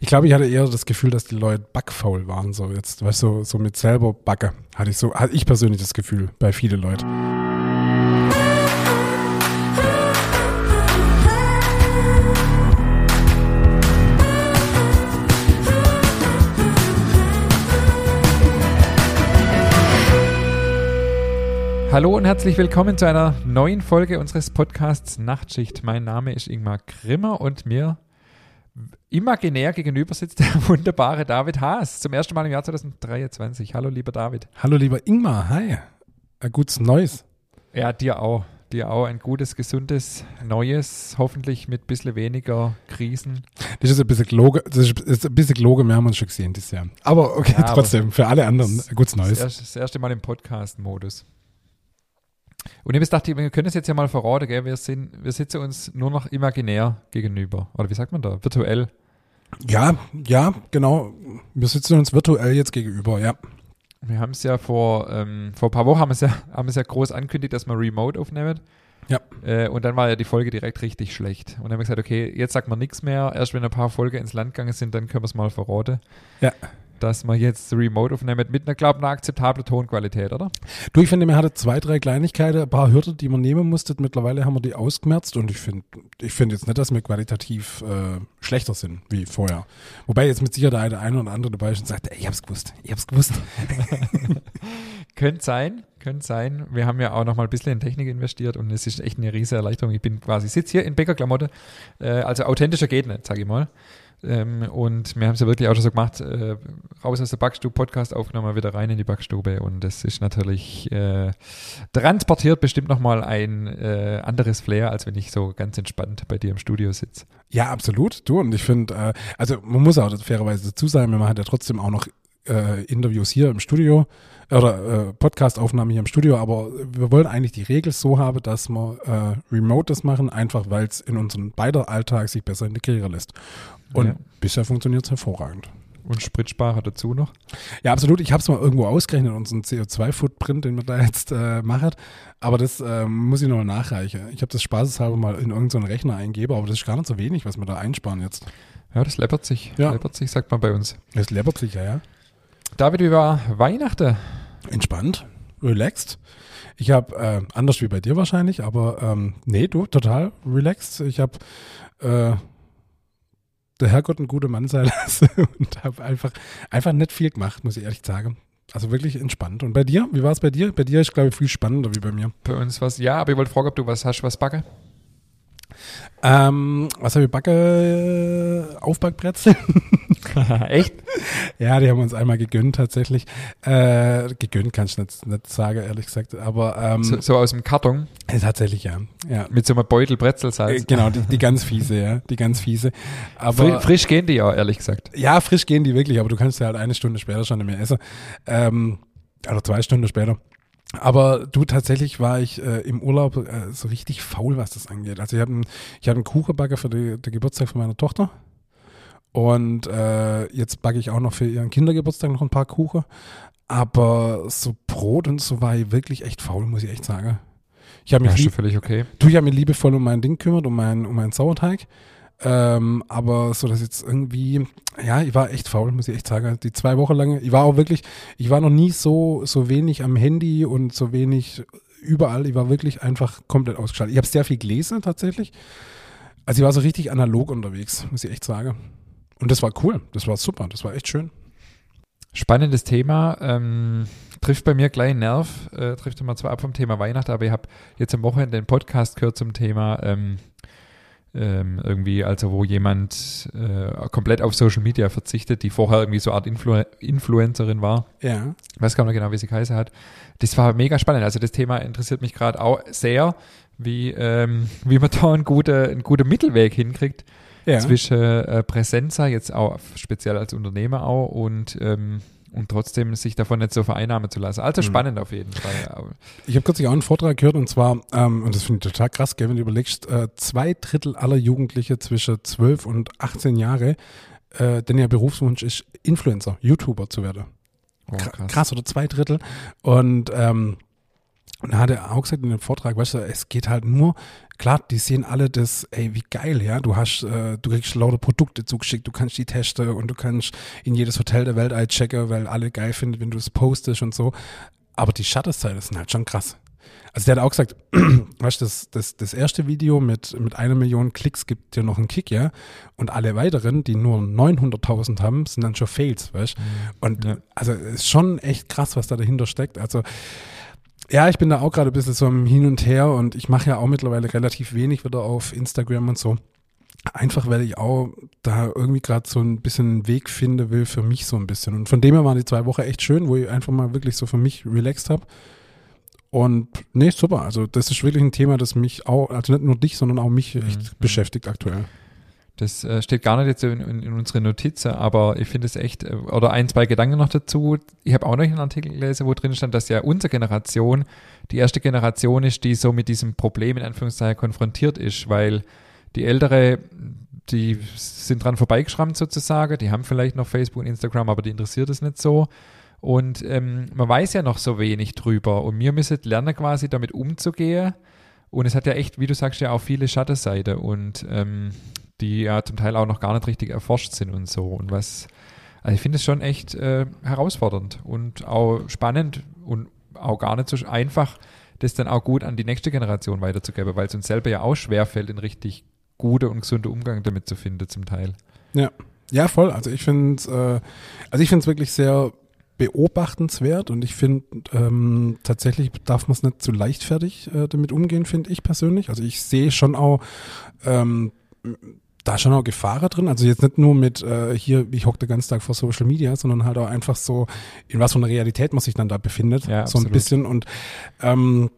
Ich glaube, ich hatte eher das Gefühl, dass die Leute backfaul waren, so jetzt, weißt du, so, so mit selber Backe. Hatte ich so, hatte ich persönlich das Gefühl bei vielen Leuten. Hallo und herzlich willkommen zu einer neuen Folge unseres Podcasts Nachtschicht. Mein Name ist Ingmar Grimmer und mir imaginär gegenüber sitzt der wunderbare David Haas. Zum ersten Mal im Jahr 2023. Hallo, lieber David. Hallo, lieber Ingmar. Hi. Ein gutes Neues. Ja, dir auch. Dir auch ein gutes, gesundes, neues, hoffentlich mit ein bisschen weniger Krisen. Das ist ein bisschen Loge, das ist, ein bisschen Loge, wir haben uns schon gesehen dieses Jahr. Aber okay, ja, trotzdem, aber für alle anderen ein gutes Neues. Das erste Mal im Podcast-Modus. Und ich habe gedacht, wir können es jetzt ja mal verraten, gell? Wir, sind, wir sitzen uns nur noch imaginär gegenüber. Oder wie sagt man da? Virtuell. Ja, ja, genau. Wir sitzen uns virtuell jetzt gegenüber, ja. Wir haben es ja vor, ähm, vor ein paar Wochen haben es ja, haben es ja groß angekündigt, dass wir remote aufnehmen. Ja. Äh, und dann war ja die Folge direkt richtig schlecht. Und dann haben wir gesagt, okay, jetzt sagt man nichts mehr. Erst wenn ein paar Folgen ins Land gegangen sind, dann können wir es mal verraten. Ja dass man jetzt Remote aufnimmt mit einer, glaube einer akzeptablen Tonqualität, oder? Du, ich finde, man hatte zwei, drei Kleinigkeiten, ein paar Hürden, die man nehmen musste. Mittlerweile haben wir die ausgemerzt und ich finde ich finde jetzt nicht, dass wir qualitativ äh, schlechter sind wie vorher. Wobei jetzt mit Sicherheit der eine oder andere dabei ist und sagt, ey, ich hab's gewusst, ich hab's gewusst. könnte sein, könnte sein. Wir haben ja auch noch mal ein bisschen in Technik investiert und es ist echt eine riesige Erleichterung. Ich bin quasi, sitze hier in Bäckerklamotte, äh, also authentischer geht nicht, sage ich mal. Ähm, und wir haben es ja wirklich auch schon so gemacht, äh, raus aus der Backstube, Podcast aufgenommen, wieder rein in die Backstube. Und das ist natürlich äh, transportiert bestimmt nochmal ein äh, anderes Flair, als wenn ich so ganz entspannt bei dir im Studio sitze. Ja, absolut. Du, und ich finde, äh, also man muss auch fairerweise dazu sagen, man hat ja trotzdem auch noch äh, Interviews hier im Studio oder äh, Podcast-Aufnahmen hier im Studio, aber wir wollen eigentlich die Regel so haben, dass wir äh, remote das machen, einfach weil es in unserem beider Alltag sich besser integrieren lässt. Und ja. bisher funktioniert es hervorragend. Und Spritsparer dazu noch? Ja, absolut. Ich habe es mal irgendwo ausgerechnet, unseren CO2-Footprint, den wir da jetzt äh, machen. Aber das äh, muss ich noch nachreichen. Ich habe das spaßeshalber mal in irgendeinen Rechner eingebe, aber das ist gar nicht so wenig, was wir da einsparen jetzt. Ja, das läppert sich. Ja. Läppert sich, sagt man bei uns. Das läppert sich, ja, ja. David, wie war Weihnachten? Entspannt, relaxed. Ich habe, äh, anders wie bei dir wahrscheinlich, aber ähm, nee, du, total relaxed. Ich habe äh, der Herrgott ein guter Mann sein lassen und habe einfach, einfach nicht viel gemacht, muss ich ehrlich sagen. Also wirklich entspannt. Und bei dir? Wie war es bei dir? Bei dir ist, glaube ich, viel spannender wie bei mir. Bei uns war es, ja, aber ich wollte fragen, ob du was hast, was backe? Ähm, was habe ich backe? Aufbackbrezel. Echt? Ja, die haben uns einmal gegönnt tatsächlich. Äh, gegönnt kann ich nicht, nicht sagen, ehrlich gesagt. Aber ähm, so, so, aus dem Karton? Äh, tatsächlich, ja. ja. Mit so einem Beutel Brezelsalz. Äh, genau, die, die, ganz fiese, ja. Die ganz fiese. Aber, frisch gehen die ja, ehrlich gesagt. Ja, frisch gehen die wirklich, aber du kannst ja halt eine Stunde später schon nicht mehr essen. Ähm, oder zwei Stunden später. Aber du, tatsächlich war ich äh, im Urlaub äh, so richtig faul, was das angeht. Also ich habe ich hab einen Kuchenbagger für die, den Geburtstag von meiner Tochter. Und äh, jetzt backe ich auch noch für ihren Kindergeburtstag noch ein paar Kuchen. Aber so Brot und so war ich wirklich echt faul, muss ich echt sagen. Ich habe mich, ja, lieb, okay. du, ich hab mich liebevoll um mein Ding kümmert, um meinen um meinen Sauerteig. Ähm, aber so, dass jetzt irgendwie, ja, ich war echt faul, muss ich echt sagen. Die zwei Wochen lang, ich war auch wirklich, ich war noch nie so, so wenig am Handy und so wenig überall. Ich war wirklich einfach komplett ausgeschaltet. Ich habe sehr viel gelesen tatsächlich. Also ich war so richtig analog unterwegs, muss ich echt sagen. Und das war cool, das war super, das war echt schön. Spannendes Thema, ähm, trifft bei mir gleich einen Nerv, äh, trifft immer zwar ab vom Thema Weihnachten, aber ich habe jetzt am Wochenende den Podcast gehört zum Thema ähm, ähm, irgendwie, also wo jemand äh, komplett auf Social Media verzichtet, die vorher irgendwie so eine Art Influ Influencerin war. Ja. Ich weiß gar nicht genau, wie sie geheißen hat. Das war mega spannend. Also das Thema interessiert mich gerade auch sehr, wie, ähm, wie man da einen guten, einen guten Mittelweg hinkriegt ja. zwischen äh, Präsenza, jetzt auch speziell als Unternehmer auch und ähm, und trotzdem sich davon nicht so vereinnahmen zu lassen. Also mhm. spannend auf jeden Fall. Ich habe kürzlich auch einen Vortrag gehört und zwar, ähm, und das finde ich total krass, gell, wenn du überlegst, äh, zwei Drittel aller Jugendliche zwischen 12 und 18 Jahre, äh, denn ihr Berufswunsch ist, Influencer, YouTuber zu werden. Oh, krass. krass. oder zwei Drittel. Und ähm, Und da hat er auch gesagt in dem Vortrag, weißt du, es geht halt nur, klar, die sehen alle das, ey, wie geil, ja, du hast, äh, du kriegst lauter Produkte zugeschickt, du kannst die testen und du kannst in jedes Hotel der Welt checken, weil alle geil finden, wenn du es postest und so. Aber die Schattenseiten sind halt schon krass. Also der hat auch gesagt, weißt du, das, das, das erste Video mit, mit einer Million Klicks gibt dir noch einen Kick, ja. Und alle weiteren, die nur 900.000 haben, sind dann schon Fails, weißt du. Mhm. Und ja. also es ist schon echt krass, was da dahinter steckt. Also ja, ich bin da auch gerade ein bisschen so im Hin und Her und ich mache ja auch mittlerweile relativ wenig wieder auf Instagram und so. Einfach, weil ich auch da irgendwie gerade so ein bisschen einen Weg finde will für mich so ein bisschen. Und von dem her waren die zwei Wochen echt schön, wo ich einfach mal wirklich so für mich relaxed habe. Und nee, super. Also das ist wirklich ein Thema, das mich auch, also nicht nur dich, sondern auch mich echt mhm. beschäftigt aktuell. Das äh, steht gar nicht jetzt in, in, in unsere Notizen, aber ich finde es echt, äh, oder ein, zwei Gedanken noch dazu. Ich habe auch noch einen Artikel gelesen, wo drin stand, dass ja unsere Generation die erste Generation ist, die so mit diesem Problem in Anführungszeichen konfrontiert ist, weil die ältere, die sind dran vorbeigeschrammt sozusagen, die haben vielleicht noch Facebook und Instagram, aber die interessiert es nicht so. Und ähm, man weiß ja noch so wenig drüber und wir müssen lernen quasi damit umzugehen. Und es hat ja echt, wie du sagst, ja auch viele Schattenseiten und ähm, die ja zum Teil auch noch gar nicht richtig erforscht sind und so. Und was, also ich finde es schon echt äh, herausfordernd und auch spannend und auch gar nicht so einfach, das dann auch gut an die nächste Generation weiterzugeben, weil es uns selber ja auch schwerfällt, einen richtig guten und gesunden Umgang damit zu finden, zum Teil. Ja, ja, voll. Also ich finde es, äh, also wirklich sehr beobachtenswert und ich finde ähm, tatsächlich darf man es nicht zu leichtfertig äh, damit umgehen, finde ich persönlich. Also ich sehe schon auch ähm, da schon auch Gefahren drin. Also jetzt nicht nur mit äh, hier, ich hocke den ganzen Tag vor Social Media, sondern halt auch einfach so, in was für einer Realität man sich dann da befindet. Ja, so ein bisschen. Und ähm,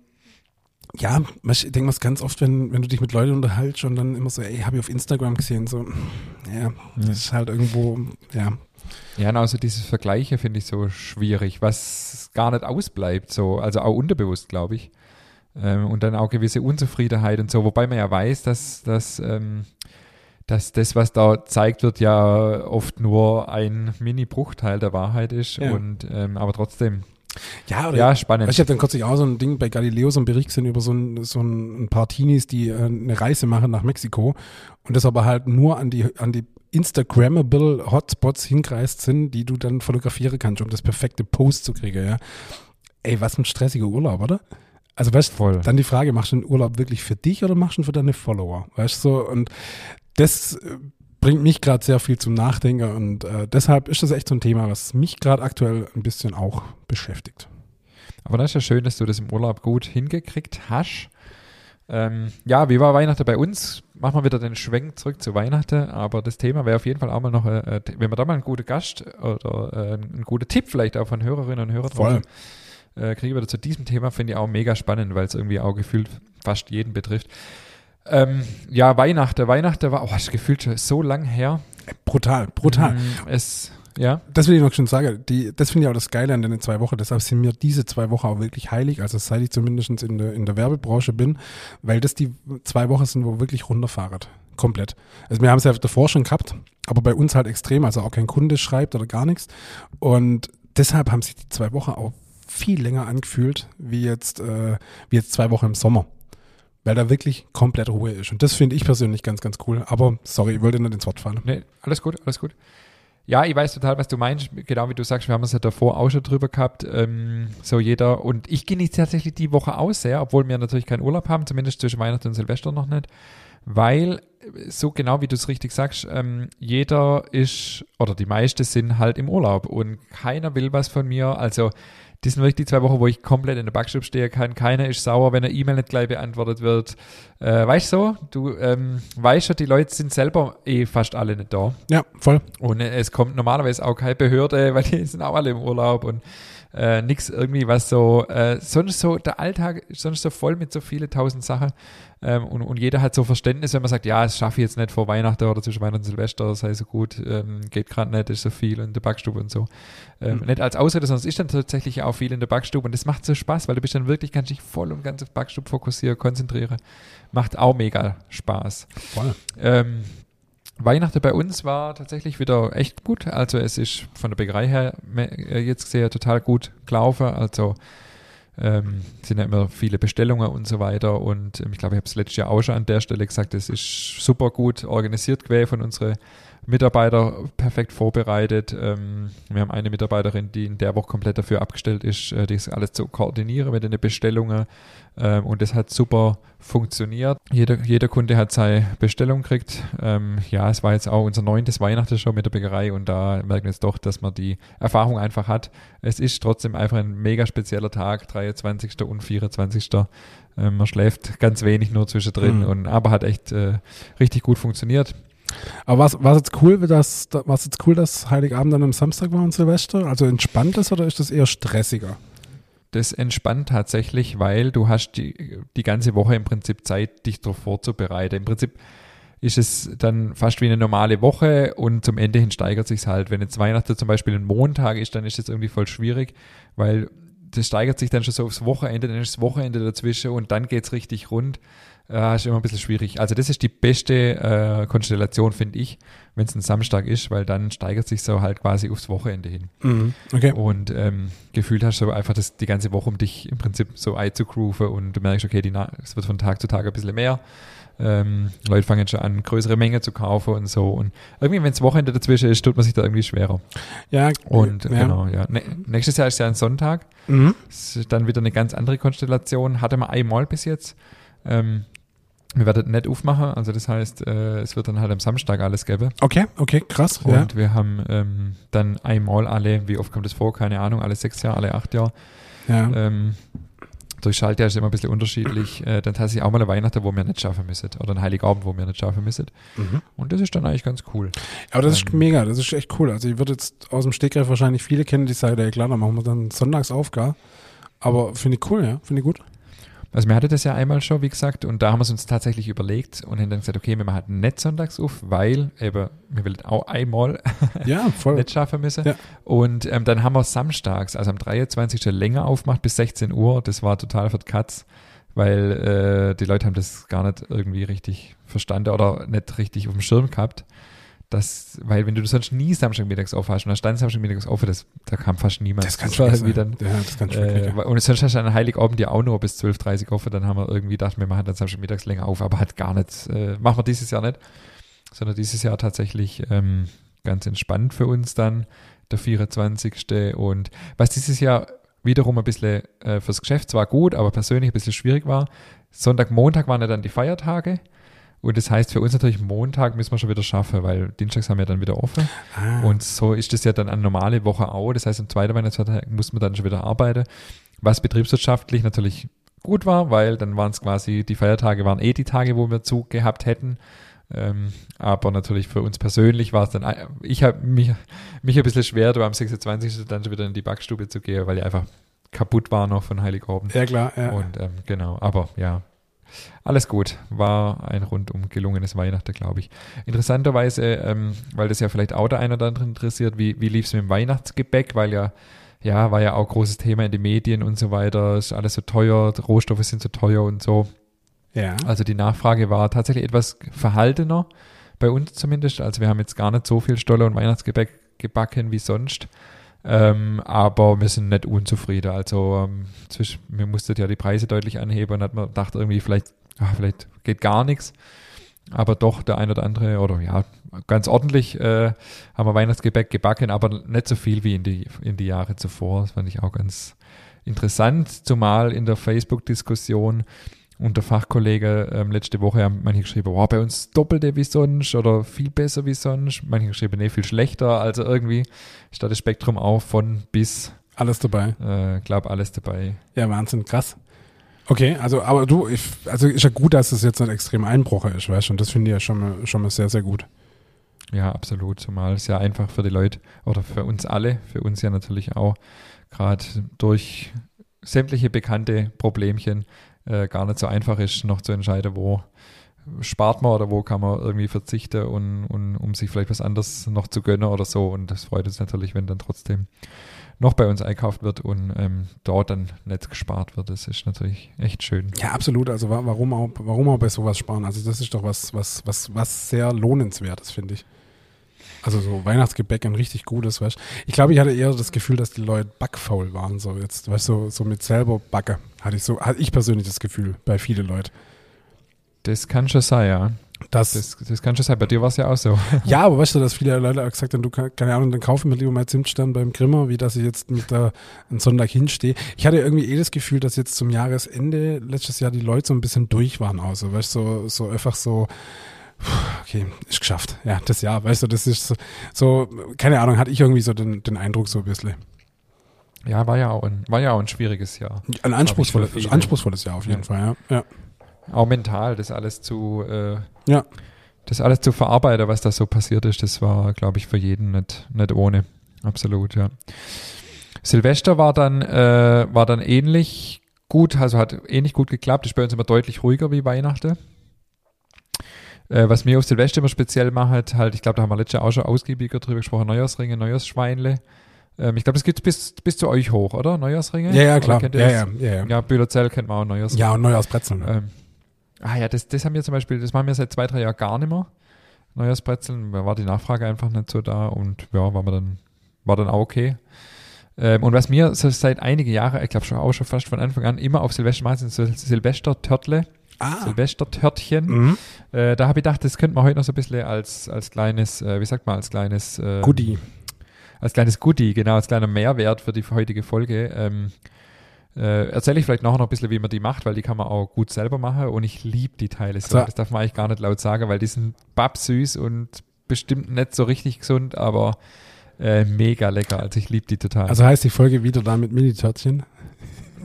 ja, ich denke mal ganz oft, wenn, wenn du dich mit Leuten unterhältst und dann immer so, ey, habe ich auf Instagram gesehen, so, ja, das ist halt irgendwo, ja, ja, und also dieses Vergleiche finde ich so schwierig, was gar nicht ausbleibt, so, also auch unterbewusst, glaube ich. Ähm, und dann auch gewisse Unzufriedenheit und so, wobei man ja weiß, dass, dass, ähm, dass das, was da zeigt wird, ja oft nur ein Mini-Bruchteil der Wahrheit ist. Ja. Und ähm, aber trotzdem. Ja, oder ja, spannend. Ich habe dann kürzlich auch so ein Ding bei Galileo, so ein Bericht gesehen über so ein, so ein paar Teenies, die äh, eine Reise machen nach Mexiko und das aber halt nur an die, an die Instagrammable Hotspots hingreist sind, die du dann fotografieren kannst, um das perfekte Post zu kriegen, ja. Ey, was ein stressiger Urlaub, oder? Also weißt du, dann die Frage, machst du den Urlaub wirklich für dich oder machst du ihn für deine Follower? Weißt du, so, und das äh, bringt mich gerade sehr viel zum Nachdenken und äh, deshalb ist das echt so ein Thema, was mich gerade aktuell ein bisschen auch beschäftigt. Aber das ist ja schön, dass du das im Urlaub gut hingekriegt hast. Ähm, ja, wie war Weihnachten bei uns? Machen wir wieder den Schwenk zurück zu Weihnachten, aber das Thema wäre auf jeden Fall auch mal noch, äh, äh wenn wir da mal einen guten Gast oder äh, einen guten Tipp vielleicht auch von Hörerinnen und Hörern Voll. Äh, kriegen wir zu diesem Thema, finde ich auch mega spannend, weil es irgendwie auch gefühlt fast jeden betrifft. Ähm, ja, Weihnachten. Weihnachten war, oh, ist gefühlt schon so lang her. Brutal, brutal. Mm, es ja. Das will ich noch schon sagen. Die, das finde ich auch das Geile an den zwei Wochen. Deshalb sind mir diese zwei Wochen auch wirklich heilig. Also seit ich zumindest in der, in der Werbebranche bin, weil das die zwei Wochen sind, wo wirklich runterfahren. Komplett. Also wir haben es ja davor schon gehabt, aber bei uns halt extrem. Also auch kein Kunde schreibt oder gar nichts. Und deshalb haben sich die zwei Wochen auch viel länger angefühlt, wie jetzt, äh, wie jetzt zwei Wochen im Sommer weil da wirklich komplett Ruhe ist. Und das finde ich persönlich ganz, ganz cool. Aber sorry, ich wollte nicht ins Wort fallen. Nee, alles gut, alles gut. Ja, ich weiß total, was du meinst. Genau wie du sagst, wir haben es ja davor auch schon drüber gehabt. Ähm, so jeder. Und ich genieße tatsächlich die Woche aus sehr, obwohl wir natürlich keinen Urlaub haben, zumindest zwischen Weihnachten und Silvester noch nicht. Weil, so genau wie du es richtig sagst, ähm, jeder ist, oder die meisten sind halt im Urlaub und keiner will was von mir. Also, das sind wirklich die zwei Wochen, wo ich komplett in der Backstube stehe kann. Keiner ist sauer, wenn eine E-Mail nicht gleich beantwortet wird. Äh, weißt du so? Du ähm, weißt schon, die Leute sind selber eh fast alle nicht da. Ja, voll. Und es kommt normalerweise auch keine Behörde, weil die sind auch alle im Urlaub und äh, nichts irgendwie, was so, äh, sonst so, der Alltag ist sonst so voll mit so vielen tausend Sachen ähm, und, und jeder hat so Verständnis, wenn man sagt, ja, das schaffe ich jetzt nicht vor Weihnachten oder zwischen Weihnachten und Silvester, sei so gut, ähm, geht gerade nicht, ist so viel in der Backstube und so. Ähm, mhm. Nicht als Ausrede, sondern es ist dann tatsächlich auch viel in der Backstube und das macht so Spaß, weil du bist dann wirklich, kannst dich voll und ganz auf Backstube fokussieren, konzentrieren. Macht auch mega Spaß. Voll. Ähm, Weihnachten bei uns war tatsächlich wieder echt gut. Also es ist von der Bäckerei her äh, jetzt sehr total gut gelaufen. Also ähm, sind ja immer viele Bestellungen und so weiter. Und ähm, ich glaube, ich habe es letztes Jahr auch schon an der Stelle gesagt, es ist super gut organisiert gewesen von unseren Mitarbeiter perfekt vorbereitet. Ähm, wir haben eine Mitarbeiterin, die in der Woche komplett dafür abgestellt ist, äh, das alles zu koordinieren mit den Bestellungen. Ähm, und das hat super funktioniert. Jeder, jeder Kunde hat seine Bestellung gekriegt. Ähm, ja, es war jetzt auch unser neuntes Weihnachten schon mit der Bäckerei und da merken wir jetzt doch, dass man die Erfahrung einfach hat. Es ist trotzdem einfach ein mega spezieller Tag, 23. und 24. Ähm, man schläft ganz wenig nur zwischendrin, mhm. und, aber hat echt äh, richtig gut funktioniert. Aber war es jetzt cool, dass was jetzt cool, dass Heiligabend dann am Samstag war und Silvester? Also entspannt ist oder ist das eher stressiger? Das entspannt tatsächlich, weil du hast die, die ganze Woche im Prinzip Zeit, dich darauf vorzubereiten. Im Prinzip ist es dann fast wie eine normale Woche und zum Ende hin steigert sich halt. Wenn jetzt Weihnachten zum Beispiel ein Montag ist, dann ist das irgendwie voll schwierig, weil das steigert sich dann schon so aufs Wochenende, dann ist das Wochenende dazwischen und dann geht es richtig rund äh, ist immer ein bisschen schwierig. Also das ist die beste äh, Konstellation, finde ich, wenn es ein Samstag ist, weil dann steigert sich so halt quasi aufs Wochenende hin. Mhm. Okay. Und ähm, gefühlt hast du einfach das, die ganze Woche, um dich im Prinzip so einzugrooven und du merkst, okay, die, es wird von Tag zu Tag ein bisschen mehr. Ähm, Leute fangen schon an, größere Mengen zu kaufen und so. Und irgendwie, wenn es Wochenende dazwischen ist, tut man sich da irgendwie schwerer. Ja, und ja. genau, ja. Ne nächstes Jahr ist ja ein Sonntag. Mhm. Ist dann wieder eine ganz andere Konstellation. Hatte man einmal bis jetzt. Ähm, wir werden nicht aufmachen, also das heißt, äh, es wird dann halt am Samstag alles geben. Okay, okay, krass. Und ja. wir haben ähm, dann einmal alle, wie oft kommt das vor, keine Ahnung, alle sechs Jahre, alle acht Jahre. Ja. Ähm, durch Schaltjahr ist immer ein bisschen unterschiedlich. Äh, dann tatsächlich auch mal eine Weihnachten, wo wir nicht schaffen müssen. Oder ein Heiligabend, wo wir nicht schaffen müssen. Mhm. Und das ist dann eigentlich ganz cool. Aber das ähm, ist mega, das ist echt cool. Also ich würde jetzt aus dem Stegreif wahrscheinlich viele kennen, die sagen, ja klar, dann machen wir dann sonntags auf, gar. Aber finde ich cool, ja, finde ich gut. Also wir hatten das ja einmal schon, wie gesagt, und da haben wir es uns tatsächlich überlegt und haben dann gesagt, okay, wir machen nicht sonntags auf, weil eben, wir wollen auch einmal ja, voll. nicht schaffen müssen. Ja. Und ähm, dann haben wir samstags, also am 23. länger aufgemacht bis 16 Uhr. Das war total für die Katz, weil äh, die Leute haben das gar nicht irgendwie richtig verstanden oder nicht richtig auf dem Schirm gehabt das, weil wenn du sonst nie Samstagmittags aufhast und dann stand Samstagmittags auf, das, da kam fast niemand. Das kann schon irgendwie dann, ja, das kann äh, Und sonst hast du an Heiligabend ja auch nur bis 12.30 Uhr offen, dann haben wir irgendwie gedacht, wir machen dann Samstagmittags länger auf, aber hat gar nicht, äh, machen wir dieses Jahr nicht, sondern dieses Jahr tatsächlich ähm, ganz entspannt für uns dann, der 24. Und was dieses Jahr wiederum ein bisschen äh, fürs Geschäft zwar gut, aber persönlich ein bisschen schwierig war, Sonntag, Montag waren ja dann die Feiertage und das heißt für uns natürlich, Montag müssen wir schon wieder schaffen, weil Dienstags haben wir dann wieder offen. Ah. Und so ist das ja dann eine normale Woche auch. Das heißt, am zweiten Weihnachtstag muss man dann schon wieder arbeiten. Was betriebswirtschaftlich natürlich gut war, weil dann waren es quasi, die Feiertage waren eh die Tage, wo wir Zug gehabt hätten. Ähm, aber natürlich für uns persönlich war es dann, ich habe mich, mich ein bisschen schwer, da am 26. dann schon wieder in die Backstube zu gehen, weil ich einfach kaputt war noch von Heiligabend. Ja, klar, ja. Und ähm, genau, aber ja, alles gut, war ein rundum gelungenes Weihnachten, glaube ich. Interessanterweise, ähm, weil das ja vielleicht auch der eine oder andere interessiert, wie, wie lief es mit dem Weihnachtsgebäck, weil ja, ja, war ja auch großes Thema in den Medien und so weiter, ist alles so teuer, Rohstoffe sind so teuer und so. Ja. Also die Nachfrage war tatsächlich etwas verhaltener, bei uns zumindest. Also wir haben jetzt gar nicht so viel Stolle und Weihnachtsgebäck gebacken wie sonst. Ähm, aber wir sind nicht unzufrieden. Also ähm, zwischen, wir mussten ja die Preise deutlich anheben und hat man gedacht, irgendwie vielleicht, ach, vielleicht geht gar nichts. Aber doch der ein oder andere, oder ja, ganz ordentlich äh, haben wir Weihnachtsgebäck gebacken, aber nicht so viel wie in die, in die Jahre zuvor. Das fand ich auch ganz interessant, zumal in der Facebook-Diskussion und der Fachkollege ähm, letzte Woche haben manche geschrieben, wow, bei uns doppelte wie sonst oder viel besser wie sonst. Manche geschrieben, nee, viel schlechter. Also irgendwie statt das Spektrum auch von bis. Alles dabei. Äh, glaub, alles dabei. Ja, Wahnsinn, krass. Okay, also, aber du, ich, also ist ja gut, dass es jetzt ein extrem Einbruch ist, weißt du, und das finde ich ja schon mal, schon mal sehr, sehr gut. Ja, absolut, zumal es ja einfach für die Leute oder für uns alle, für uns ja natürlich auch, gerade durch sämtliche bekannte Problemchen äh, gar nicht so einfach ist, noch zu entscheiden, wo spart man oder wo kann man irgendwie verzichten und, und um sich vielleicht was anderes noch zu gönnen oder so. Und das freut uns natürlich, wenn dann trotzdem noch bei uns einkauft wird und ähm, dort dann nicht gespart wird. Das ist natürlich echt schön. Ja, absolut. Also warum auch, warum auch bei sowas sparen? Also das ist doch was, was, was, was sehr lohnenswertes, finde ich. Also so Weihnachtsgebäck ein richtig gutes, weißt Ich glaube, ich hatte eher das Gefühl, dass die Leute backfaul waren, so jetzt, weißt du, so, so mit selber Backe. Hatte ich so, hatte ich persönlich das Gefühl bei vielen Leuten. Das kann schon sein, ja. Das, Das, das kann schon sein. Bei dir war es ja auch so. ja, aber weißt du, dass viele Leute auch gesagt haben, du keine Ahnung, dann kaufen wir lieber mal Zimtstern beim Grimmer, wie dass ich jetzt mit da einen Sonntag hinstehe. Ich hatte irgendwie eh das Gefühl, dass jetzt zum Jahresende letztes Jahr die Leute so ein bisschen durch waren, also, weißt du, so, so einfach so, okay, ist geschafft. Ja, das Jahr, weißt du, das ist so, so keine Ahnung, hatte ich irgendwie so den, den Eindruck so ein bisschen. Ja, war ja auch ein, war ja auch ein schwieriges Jahr. Ein anspruchsvolles, anspruchsvolles Jahr auf jeden Ja. Fall, ja. ja. Auch mental, das alles zu, äh, Ja. das alles zu verarbeiten, was da so passiert ist, das war, glaube ich, für jeden nicht, nicht ohne. Absolut, ja. Silvester war dann, äh, war dann ähnlich gut, also hat ähnlich gut geklappt. Ist bei uns immer deutlich ruhiger wie Weihnachten. Äh, was mir auf Silvester immer speziell macht, halt, ich glaube, da haben wir letztes Jahr auch schon ausgiebiger drüber gesprochen, Neujahrsringe, Neujahrsschweinle. Ähm, ich glaube, das geht bis, bis zu euch hoch, oder? Neujahrsringe? Ja, ja, klar. Ja, ja, ja, ja. Ja, Bühlerzell kennt man auch Neujahrsringe. Ja, und Neujahrsbrezeln. Ähm, ah ja, das, das haben wir zum Beispiel, das machen wir seit zwei, drei Jahren gar nicht mehr. Neujahrsbrezeln, da war die Nachfrage einfach nicht so da und ja, war, dann, war dann auch okay. Ähm, und was mir so seit einigen Jahren, ich glaube schon auch schon fast von Anfang an, immer auf Silvester machen, sind so Silvester-Törtle, ah. Silvester-Törtchen. Mhm. Äh, da habe ich gedacht, das könnte man heute noch so ein bisschen als, als kleines, äh, wie sagt man, als kleines äh, Goodie. Als kleines Goodie, genau, als kleiner Mehrwert für die heutige Folge. Ähm, äh, erzähle ich vielleicht nachher noch ein bisschen, wie man die macht, weil die kann man auch gut selber machen und ich liebe die Teile so. So. Das darf man eigentlich gar nicht laut sagen, weil die sind babsüß und bestimmt nicht so richtig gesund, aber äh, mega lecker. Also ich liebe die total. Also heißt die Folge wieder da mit Mini-Törtchen.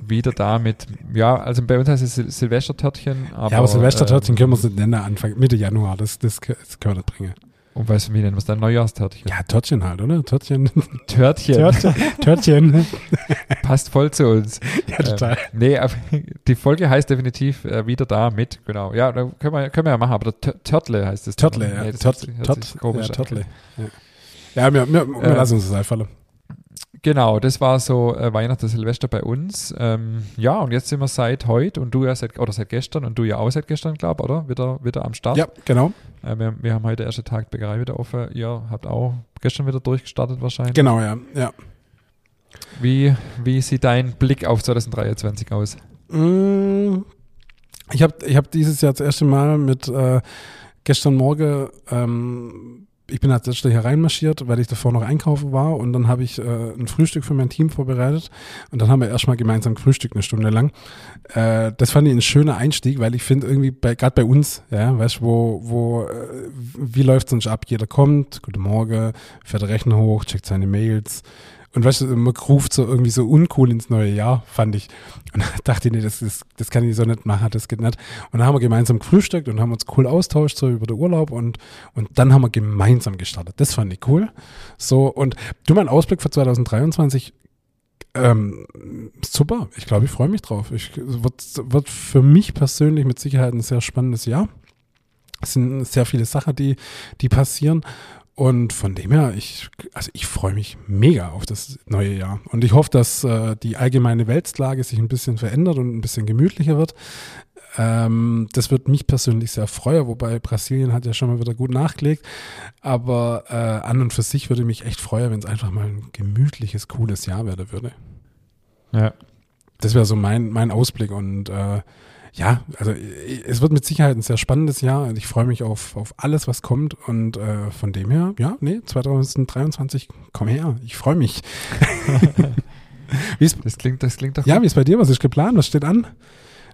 wieder da mit, ja, also bei uns heißt es Sil Silvestertörtchen, aber. ja, aber Silvestertörtchen ähm, können wir es nicht nennen, Anfang, Mitte Januar. Das, das, das können wir nicht bringen. Und weißt du, wie nennen wir es dann? Neujahrstörtchen. Ja, Törtchen halt, oder? Törtchen. Törtchen. Törtchen. Törtchen. Passt voll zu uns. Ja, total. Ähm, nee, die Folge heißt definitiv äh, wieder da mit, genau. Ja, da können wir, können wir ja machen, aber Törtle heißt es. Törtle, ja. Nee, das Tört, hört sich- hört Tört, sich komisch ja. Törtle. Ja, ja wir, wir, wir Äh, lassen uns das einfallen. Genau, das war so äh, Weihnachten, Silvester bei uns. Ähm, ja, und jetzt sind wir seit heute und du ja seit, oder seit gestern und du ja auch seit gestern, glaube oder? Wieder, wieder am Start. Ja, genau. Äh, wir, wir haben heute den ersten Tag Bäckerei wieder offen. Ihr habt auch gestern wieder durchgestartet wahrscheinlich. Genau, ja. ja. Wie, wie sieht dein Blick auf 2023 aus? Mm, Ich habe ich hab dieses Jahr das erste Mal mit äh, gestern Morgen, ähm, ich bin als letzter hier reinmarschiert, weil ich davor noch einkaufen war und dann habe ich äh, ein Frühstück für mein Team vorbereitet und dann haben wir erstmal gemeinsam gefrühstückt eine Stunde lang. Äh, das fand ich ein schöner Einstieg, weil ich finde irgendwie bei, gerade bei uns, ja, weißt du, wo, wo, äh, wie läuft sonst ab? Jeder kommt, guten Morgen, fährt Rechner hoch, checkt seine Mails, und weißt du, man ruft so irgendwie so uncool ins neue Jahr, fand ich. Und da dachte ich, nee, das, das, das kann ich so nicht machen, das geht nicht. Und dann haben wir gemeinsam gefrühstückt und haben uns cool austauscht, so über den Urlaub und, und dann haben wir gemeinsam gestartet. Das fand ich cool. So, und du, mein Ausblick für 2023, ähm, super. Ich glaube, ich freue mich drauf. Ich, wird, wird für mich persönlich mit Sicherheit ein sehr spannendes Jahr. Es sind sehr viele Sachen, die, die passieren. Und von dem her, ich, also ich freue mich mega auf das neue Jahr. Und ich hoffe, dass äh, die allgemeine Weltlage sich ein bisschen verändert und ein bisschen gemütlicher wird. Ähm, das wird mich persönlich sehr freuen, wobei Brasilien hat ja schon mal wieder gut nachgelegt. Aber äh, an und für sich würde mich echt freuen, wenn es einfach mal ein gemütliches, cooles Jahr werden würde. Ja. Das wäre so mein, mein Ausblick. Und äh, ja, also es wird mit Sicherheit ein sehr spannendes Jahr. Und ich freue mich auf, auf alles, was kommt. Und äh, von dem her, ja, nee, 2023, komm her, ich freue mich. Das klingt, das klingt doch ja, wie ist bei dir? Was ist geplant? Was steht an?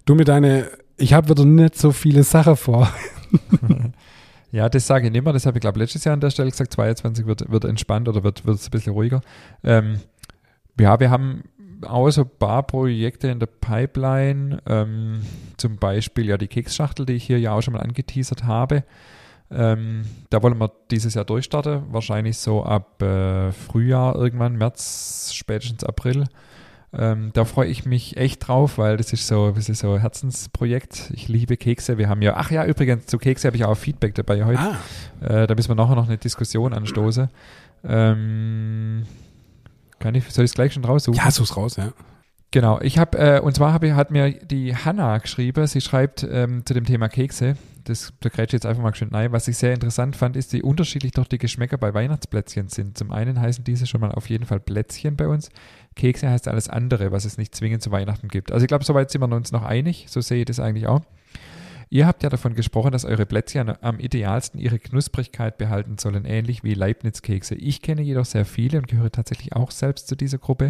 Du mit deine, ich habe wieder nicht so viele Sachen vor. Ja, das sage ich nicht mehr. Das habe ich, glaube letztes Jahr an der Stelle gesagt. 22 wird, wird entspannt oder wird, wird es ein bisschen ruhiger. Ähm, ja, wir haben auch so ein paar Projekte in der Pipeline. Ähm, zum Beispiel ja die Keksschachtel, die ich hier ja auch schon mal angeteasert habe. Ähm, da wollen wir dieses Jahr durchstarten. Wahrscheinlich so ab äh, Frühjahr irgendwann, März, spätestens April. Ähm, da freue ich mich echt drauf, weil das ist so ein bisschen so ein Herzensprojekt. Ich liebe Kekse. Wir haben ja, ach ja, übrigens, zu Kekse habe ich auch Feedback dabei heute. Ah, Äh, da müssen wir nachher noch eine Diskussion anstoßen. Ähm, kann ich, soll ich es gleich schon raussuchen? ja, such's raus, ja. Genau, ich habe, äh, und zwar hab ich, hat mir die Hanna geschrieben, sie schreibt ähm, zu dem Thema Kekse, das, da grätsche jetzt einfach mal schön rein. Was ich sehr interessant fand, ist, wie unterschiedlich doch die Geschmäcker bei Weihnachtsplätzchen sind. Zum einen heißen diese schon mal auf jeden Fall Plätzchen bei uns. Kekse heißt alles andere, was es nicht zwingend zu Weihnachten gibt. Also ich glaube, soweit sind wir uns noch einig. So sehe ich das eigentlich auch. Ihr habt ja davon gesprochen, dass eure Plätzchen am idealsten ihre Knusprigkeit behalten sollen, ähnlich wie Leibniz-Kekse. Ich kenne jedoch sehr viele und gehöre tatsächlich auch selbst zu dieser Gruppe,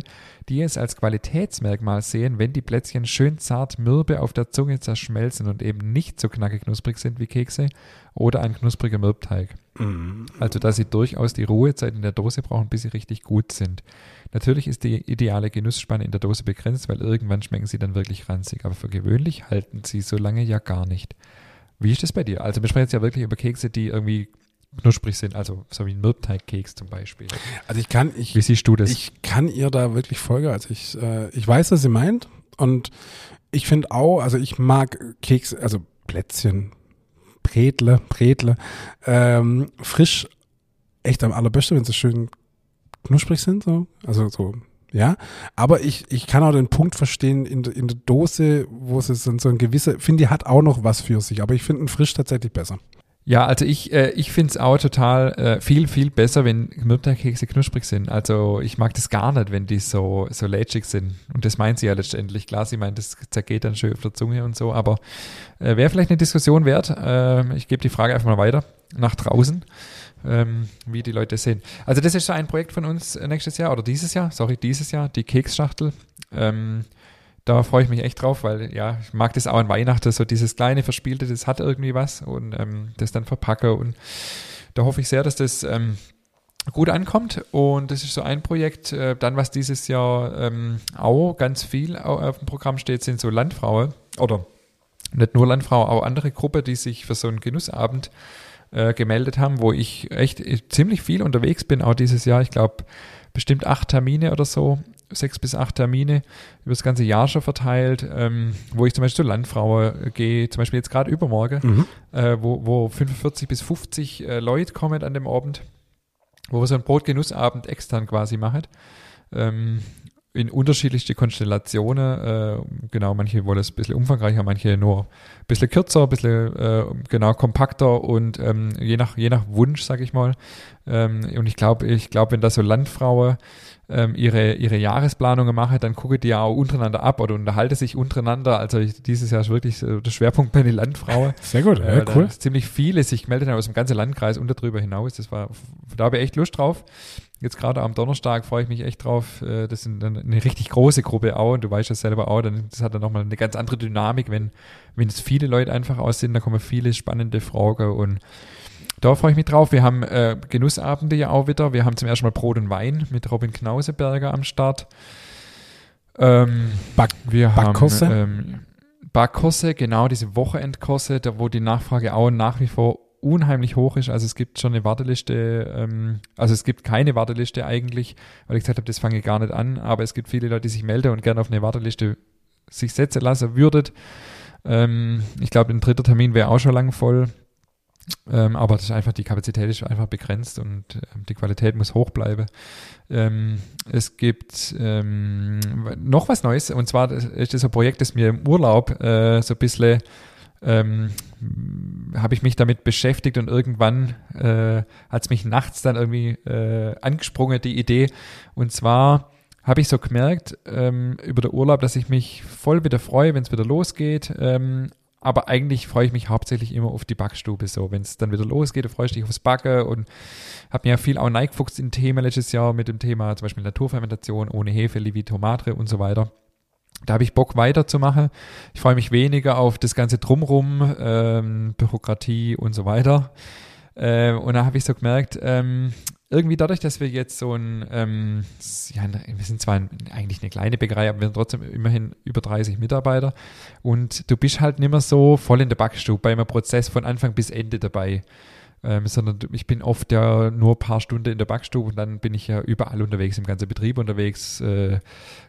die es als Qualitätsmerkmal sehen, wenn die Plätzchen schön zart mürbe auf der Zunge zerschmelzen und eben nicht so knackig knusprig sind wie Kekse oder ein knuspriger Mürbteig. Mhm. Also, dass sie durchaus die Ruhezeit in der Dose brauchen, bis sie richtig gut sind. Natürlich ist die ideale Genussspanne in der Dose begrenzt, weil irgendwann schmecken sie dann wirklich ranzig. Aber für gewöhnlich halten sie so lange ja gar nicht. Wie ist das bei dir? Also wir sprechen jetzt ja wirklich über Kekse, die irgendwie knusprig sind, also so wie ein Mürbteigkeks zum Beispiel. Also ich kann, ich, wie siehst du das? Ich kann ihr da wirklich folgen. Also ich, äh, ich weiß, was sie meint und ich finde auch, also ich mag Kekse, also Plätzchen, Bretle, Bretle, ähm, frisch echt am allerbesten, wenn sie schön knusprig sind, so. Also so, ja. Aber ich, ich kann auch den Punkt verstehen in, in der Dose, wo es ist so ein gewisser, finde die hat auch noch was für sich, aber ich finde einen frisch tatsächlich besser. Ja, also ich, äh, ich finde es auch total äh, viel, viel besser, wenn Mürbeteigkekse knusprig sind. Also ich mag das gar nicht, wenn die so, so lätschig sind. Und das meint sie ja letztendlich. Klar, sie meint, das zergeht dann schön auf der Zunge und so. Aber äh, wäre vielleicht eine Diskussion wert. Äh, ich gebe die Frage einfach mal weiter nach draußen ähm, wie die Leute sehen. Also das ist so ein Projekt von uns äh, nächstes Jahr oder dieses Jahr, sorry, dieses Jahr, die Keksschachtel. Ähm, da freue ich mich echt drauf, weil ja, ich mag das auch an Weihnachten, so dieses kleine Verspielte, das hat irgendwie was und ähm, das dann verpacke und da hoffe ich sehr, dass das ähm, gut ankommt und das ist so ein Projekt. Äh, dann, was dieses Jahr ähm, auch ganz viel auf dem Programm steht, sind so Landfrauen oder nicht nur Landfrauen, auch andere Gruppen, die sich für so einen Genussabend äh, gemeldet haben, wo ich echt ziemlich viel unterwegs bin, auch dieses Jahr. Ich glaube, bestimmt acht Termine oder so, sechs bis acht Termine über das ganze Jahr schon verteilt, ähm, wo ich zum Beispiel zur Landfrau äh, gehe, zum Beispiel jetzt gerade übermorgen, mhm. äh, wo, wo 45 bis 50 äh, Leute kommen an dem Abend, wo wir so einen Brotgenussabend extern quasi machen. Ähm, in unterschiedlichste Konstellationen. Äh, genau, manche wollen es ein bisschen umfangreicher, manche nur ein bisschen kürzer, ein bisschen äh, genau kompakter und ähm, je nach je nach Wunsch, sag ich mal. Ähm, und ich glaube, ich glaube, wenn da so Landfrauen ähm, ihre ihre Jahresplanungen machen, dann gucke die ja auch untereinander ab oder unterhalte sich untereinander. Also ich, dieses Jahr ist wirklich äh, der Schwerpunkt bei den Landfrauen. Sehr gut, äh, ja, cool. Ziemlich viele sich gemeldet haben aus dem ganzen Landkreis und darüber hinaus. Das war, da habe ich echt Lust drauf. Jetzt gerade am Donnerstag freue ich mich echt drauf. Äh, das ist eine richtig große Gruppe auch und du weißt ja selber auch, dann, das hat dann nochmal eine ganz andere Dynamik, wenn, wenn es viele Leute einfach aus sind, da kommen viele spannende Fragen und da freue ich mich drauf. Wir haben äh, Genussabende ja auch wieder. Wir haben zum ersten Mal Brot und Wein mit Robin Knauseberger am Start. Ähm, Back wir Backkurse? haben ähm, Backkurse, genau, diese Wochenendkurse, da wo die Nachfrage auch nach wie vor unheimlich hoch ist. Also es gibt schon eine Warteliste, ähm, also es gibt keine Warteliste eigentlich, weil ich gesagt habe, das fange ich gar nicht an, aber es gibt viele Leute, die sich melden und gerne auf eine Warteliste sich setzen lassen würdet. Ähm, ich glaube, ein dritter Termin wäre auch schon lang voll. Ähm, aber das ist einfach, die Kapazität ist einfach begrenzt und äh, die Qualität muss hoch bleiben. Ähm, es gibt ähm, noch was Neues und zwar ist das ein Projekt, das mir im Urlaub äh, so ein bisschen ähm, habe ich mich damit beschäftigt und irgendwann äh, hat es mich nachts dann irgendwie äh, angesprungen, die Idee. Und zwar habe ich so gemerkt ähm, über den Urlaub, dass ich mich voll wieder freue, wenn es wieder losgeht. Ähm, aber eigentlich freue ich mich hauptsächlich immer auf die Backstube. So, wenn es dann wieder losgeht, freue ich mich aufs Backen und habe mir ja viel auch neigefuchst in Themen letztes Jahr mit dem Thema zum Beispiel Naturfermentation ohne Hefe, Levi Tomate und so weiter. Da habe ich Bock weiterzumachen. Ich freue mich weniger auf das ganze Drumrum, ähm, Bürokratie und so weiter. Äh, und da habe ich so gemerkt, ähm, irgendwie dadurch, dass wir jetzt so ein, ähm, ja, wir sind zwar ein, eigentlich eine kleine Bäckerei, aber wir sind trotzdem immerhin über 30 Mitarbeiter und du bist halt nicht mehr so voll in der Backstube bei einem Prozess von Anfang bis Ende dabei ähm, sondern ich bin oft ja nur ein paar Stunden in der Backstube und dann bin ich ja überall unterwegs, im ganzen Betrieb unterwegs. Äh,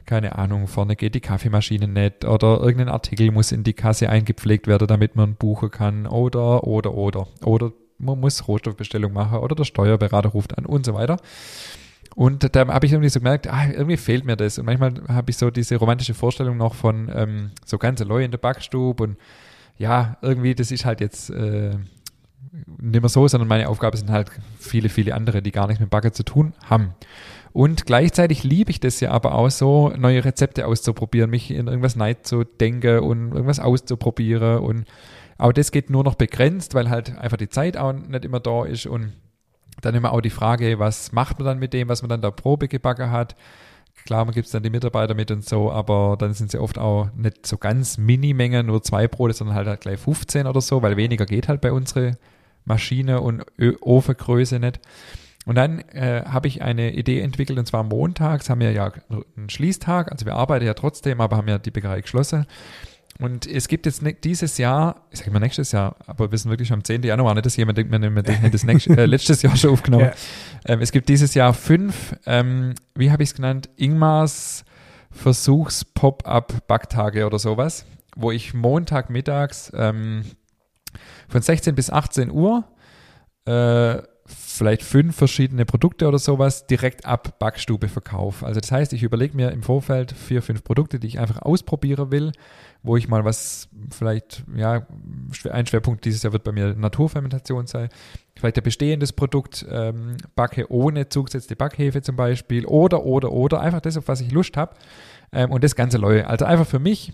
keine Ahnung, vorne geht die Kaffeemaschine nicht oder irgendein Artikel muss in die Kasse eingepflegt werden, damit man buchen kann oder, oder, oder. Oder man muss Rohstoffbestellung machen oder der Steuerberater ruft an und so weiter. Und da habe ich irgendwie so gemerkt, ah, irgendwie fehlt mir das. Und manchmal habe ich so diese romantische Vorstellung noch von ähm, so ganz Leute in der Backstube und ja, irgendwie, das ist halt jetzt äh, nicht mehr so, sondern meine Aufgabe sind halt viele, viele andere, die gar nichts mit Backen zu tun haben. Und gleichzeitig liebe ich das ja aber auch so, neue Rezepte auszuprobieren, mich in irgendwas neid zu denken und irgendwas auszuprobieren. Und auch das geht nur noch begrenzt, weil halt einfach die Zeit auch nicht immer da ist. Und dann immer auch die Frage, was macht man dann mit dem, was man dann da Probe gebacken hat. Klar, man gibt es dann die Mitarbeiter mit und so, aber dann sind sie oft auch nicht so ganz Minimengen, nur zwei Brote, sondern halt, halt gleich 15 oder so, weil weniger geht halt bei unserer Maschine und Ofengröße nicht. Und dann äh, habe ich eine Idee entwickelt, und zwar montags haben wir ja einen Schließtag, also wir arbeiten ja trotzdem, aber haben ja die Bäckerei geschlossen. Und es gibt jetzt ne, dieses Jahr, ich sage mal nächstes Jahr, aber wir sind wirklich schon am 10. Januar, nicht, dass jemand denkt, wir nehmen das nächste, äh, letztes Jahr schon aufgenommen. Ja. Ähm, es gibt dieses Jahr fünf, ähm, wie habe ich es genannt, Ingmars Versuchs-Pop-Up-Backtage oder sowas, wo ich Montagmittags ähm, von 16 bis 18 Uhr äh, vielleicht fünf verschiedene Produkte oder sowas direkt ab Backstube verkaufe. Also das heißt, ich überlege mir im Vorfeld vier, fünf Produkte, die ich einfach ausprobieren will wo ich mal was, vielleicht, ja, ein Schwerpunkt dieses Jahr wird bei mir Naturfermentation sein. Vielleicht ein bestehendes Produkt ähm, backe ohne zugesetzte Backhefe zum Beispiel oder, oder, oder, einfach das, auf was ich Lust habe. Ähm, und das Ganze läuft. Also einfach für mich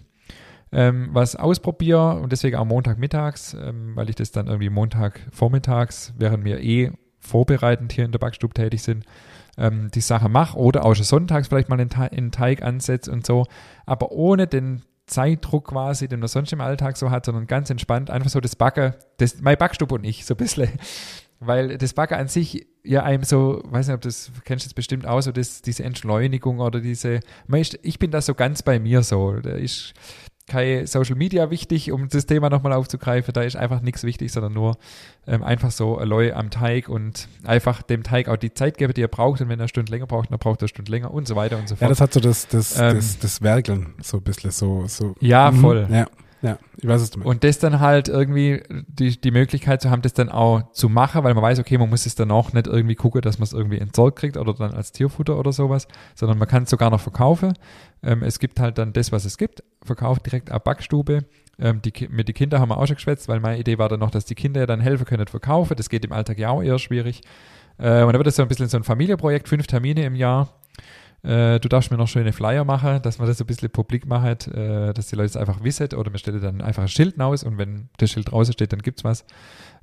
ähm, was ausprobiere und deswegen auch Montagmittags, ähm, weil ich das dann irgendwie Montag vormittags, während wir eh vorbereitend hier in der Backstube tätig sind, ähm, die Sache mache oder auch schon sonntags vielleicht mal einen, Teig ansetze und so, aber ohne den Zeitdruck quasi, den man sonst im Alltag so hat, sondern ganz entspannt, einfach so das Backen, das, mein Backstub und ich, so ein bisschen. Weil das Backen an sich ja einem so, weiß nicht, ob das kennst du jetzt bestimmt auch, so das, diese Entschleunigung oder diese, ich bin da so ganz bei mir so. Da ist, kein Social Media wichtig, um das Thema nochmal aufzugreifen. Da ist einfach nichts wichtig, sondern nur ähm, einfach so Alloy am Teig und einfach dem Teig auch die Zeit geben, die er braucht. Und wenn er eine Stunde länger braucht, dann braucht er eine Stunde länger und so weiter und so fort. Ja, das hat so das, das, ähm, das, das Werkeln so ein bisschen so. so ja, mhm. voll. Ja. Ja, ich weiß es damit. Und das dann halt irgendwie die, die Möglichkeit zu haben, das dann auch zu machen, weil man weiß, okay, man muss es dann auch nicht irgendwie gucken, dass man es irgendwie entsorgt kriegt oder dann als Tierfutter oder sowas, sondern man kann es sogar noch verkaufen. Ähm, es gibt halt dann das, was es gibt, verkauft direkt ab Backstube. Ähm, die, mit den Kindern haben wir auch schon geschwätzt, weil meine Idee war dann noch, dass die Kinder dann helfen können, verkaufen. Das geht im Alltag ja auch eher schwierig. Äh, und da wird das so ein bisschen so ein Familienprojekt, fünf Termine im Jahr. Äh, du darfst mir noch schöne Flyer machen, dass man das so ein bisschen publik macht, äh, dass die Leute es einfach wissen oder man stellt dann einfach ein Schild raus und wenn das Schild draußen steht, dann gibt es was.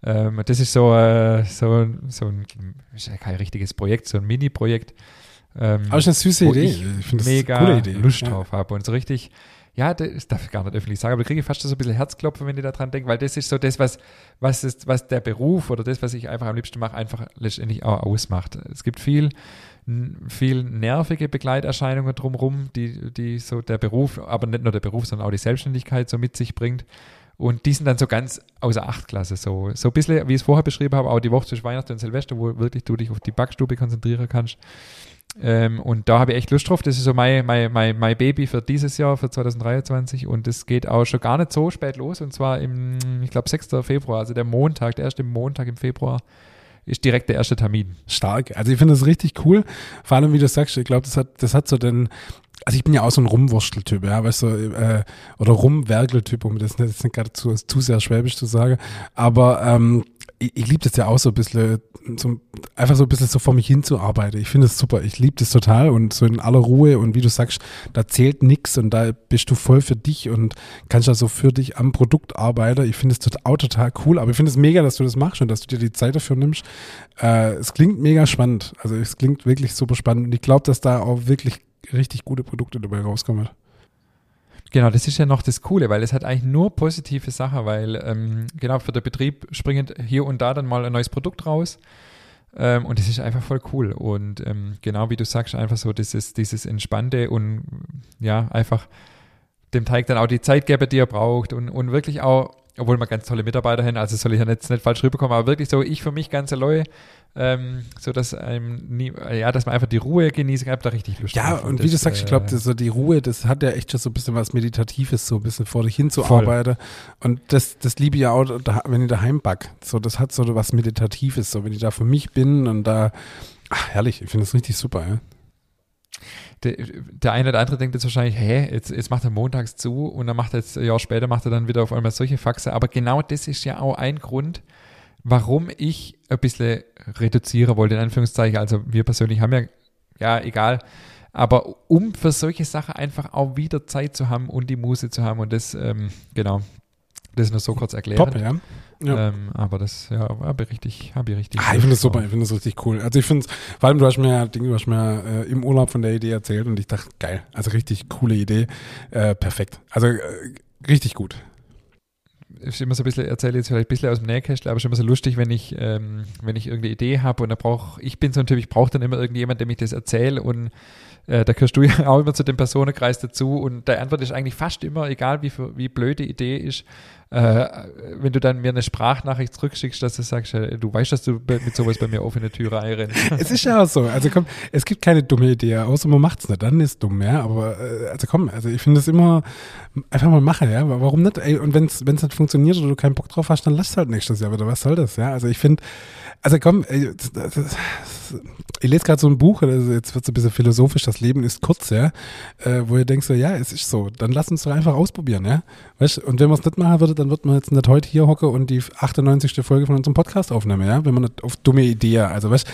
Ähm, das ist so, äh, so, so ein, ist ja kein richtiges Projekt, so ein Mini-Projekt. Ähm, Aber ist eine süße Idee. Ich, ich mega eine coole Idee. Lust ja. drauf habe und so richtig ja, das darf ich gar nicht öffentlich sagen, aber da kriege ich fast so ein bisschen Herzklopfen, wenn ich daran denke, weil das ist so das, was, was, ist, was der Beruf oder das, was ich einfach am liebsten mache, einfach letztendlich auch ausmacht. Es gibt viel viel nervige Begleiterscheinungen drumherum, die, die so der Beruf, aber nicht nur der Beruf, sondern auch die Selbstständigkeit so mit sich bringt. Und die sind dann so ganz außer Achtklasse. So, so ein bisschen, wie ich es vorher beschrieben habe, auch die Woche zwischen Weihnachten und Silvester, wo wirklich du dich auf die Backstube konzentrieren kannst. Ähm, und da habe ich echt Lust drauf. Das ist so mein, mein, mein, mein Baby für dieses Jahr, für 2023. Und das geht auch schon gar nicht so spät los. Und zwar im, ich glaube, 6. Februar, also der Montag, der erste Montag im Februar ist direkt der erste Termin. Stark. Also ich finde das richtig cool. Vor allem, wie du sagst, ich glaube, das hat, das hat so den, also ich bin ja auch so ein Rumwursteltyp, ja, weißt du, äh, oder Rumwerkeltyp, um das nicht, nicht gerade zu, zu sehr schwäbisch zu sagen. Aber ähm, ich, ich liebe das ja auch so ein bisschen, so, einfach so ein bisschen so vor mich hinzuarbeiten. Ich finde es super. Ich liebe das total und so in aller Ruhe und wie du sagst, da zählt nichts und da bist du voll für dich und kannst also für dich am Produkt arbeiten. Ich finde es auch total cool, aber ich finde es mega, dass du das machst und dass du dir die Zeit dafür nimmst. Äh, es klingt mega spannend. Also es klingt wirklich super spannend und ich glaube, dass da auch wirklich richtig gute Produkte dabei rauskommen. Genau, das ist ja noch das Coole, weil es hat eigentlich nur positive Sachen, weil ähm, genau für den Betrieb springt hier und da dann mal ein neues Produkt raus. Ähm, und das ist einfach voll cool. Und ähm, genau wie du sagst, einfach so dieses, dieses Entspannte und ja, einfach dem Teig dann auch die Zeit geben, die er braucht und, und wirklich auch obwohl wir ganz tolle Mitarbeiter haben, also soll ich ja jetzt nicht falsch rüberkommen, aber wirklich so, ich für mich ganz allein, ähm, so dass einem nie, ja, dass man einfach die Ruhe genießen kann, da richtig Lust Ja, und, wie das, du sagst, ich glaube, äh, so die Ruhe, das hat ja echt schon so ein bisschen was Meditatives, so ein bisschen vor dich hinzuarbeiten. Und das, das liebe ich ja auch, wenn ich daheim back. So, das hat so was Meditatives, so wenn ich da für mich bin und da, ach, herrlich, ich finde das richtig super, ja der, der eine oder andere denkt jetzt wahrscheinlich, hä, jetzt, jetzt macht er montags zu und dann macht er jetzt ein Jahr später macht er dann wieder auf einmal solche Faxe. Aber genau das ist ja auch ein Grund, warum ich ein bisschen reduzieren wollte, in Anführungszeichen. Also wir persönlich haben ja, ja, egal, aber um für solche Sachen einfach auch wieder Zeit zu haben und die Muße zu haben und das, ähm, genau, das nur so kurz erklären. Top, ja. Ja. Ähm, aber das, ja, habe ich richtig, habe ich richtig. Ah, ich finde das super, ich finde das richtig cool. Also ich finde vor allem du hast mir, Ding, du hast mir äh, im Urlaub von der Idee erzählt und ich dachte, geil, also richtig coole Idee, äh, perfekt. Also äh, richtig gut. Ist immer so ein bisschen, erzähle jetzt vielleicht ein bisschen aus dem Nähkästchen, aber ist immer so lustig, wenn ich, ähm, wenn ich irgendeine Idee habe und da brauche, ich bin so ein Typ, ich brauche dann immer irgendjemand, der mich das erzählt und äh, da gehörst du ja auch immer zu dem Personenkreis dazu und der Antwort ist eigentlich fast immer, egal wie, wie blöd die Idee ist, äh, wenn du dann mir eine Sprachnachricht zurückschickst, dass du sagst, äh, du weißt, dass du mit sowas bei mir offene Türe einrennst. es ist ja auch so. Also komm, es gibt keine dumme Idee, außer man macht es nicht. Dann ist es dumm, ja. Aber äh, also komm, also ich finde es immer einfach mal machen, ja. Warum nicht? Ey, und wenn es nicht funktioniert oder du keinen Bock drauf hast, dann lass halt nächstes Jahr wieder. Was soll das, ja? Also ich finde, also komm, das, ich lese gerade so ein Buch, also jetzt wird es ein bisschen philosophisch, das Leben ist kurz, ja, äh, wo ihr denkt so, ja, es ist so, dann lass uns doch einfach ausprobieren, ja. Weißt, und wenn man es nicht machen würde, dann wird man jetzt nicht heute hier hocken und die 98. Folge von unserem Podcast aufnehmen, ja, wenn man nicht auf dumme Ideen, also weißt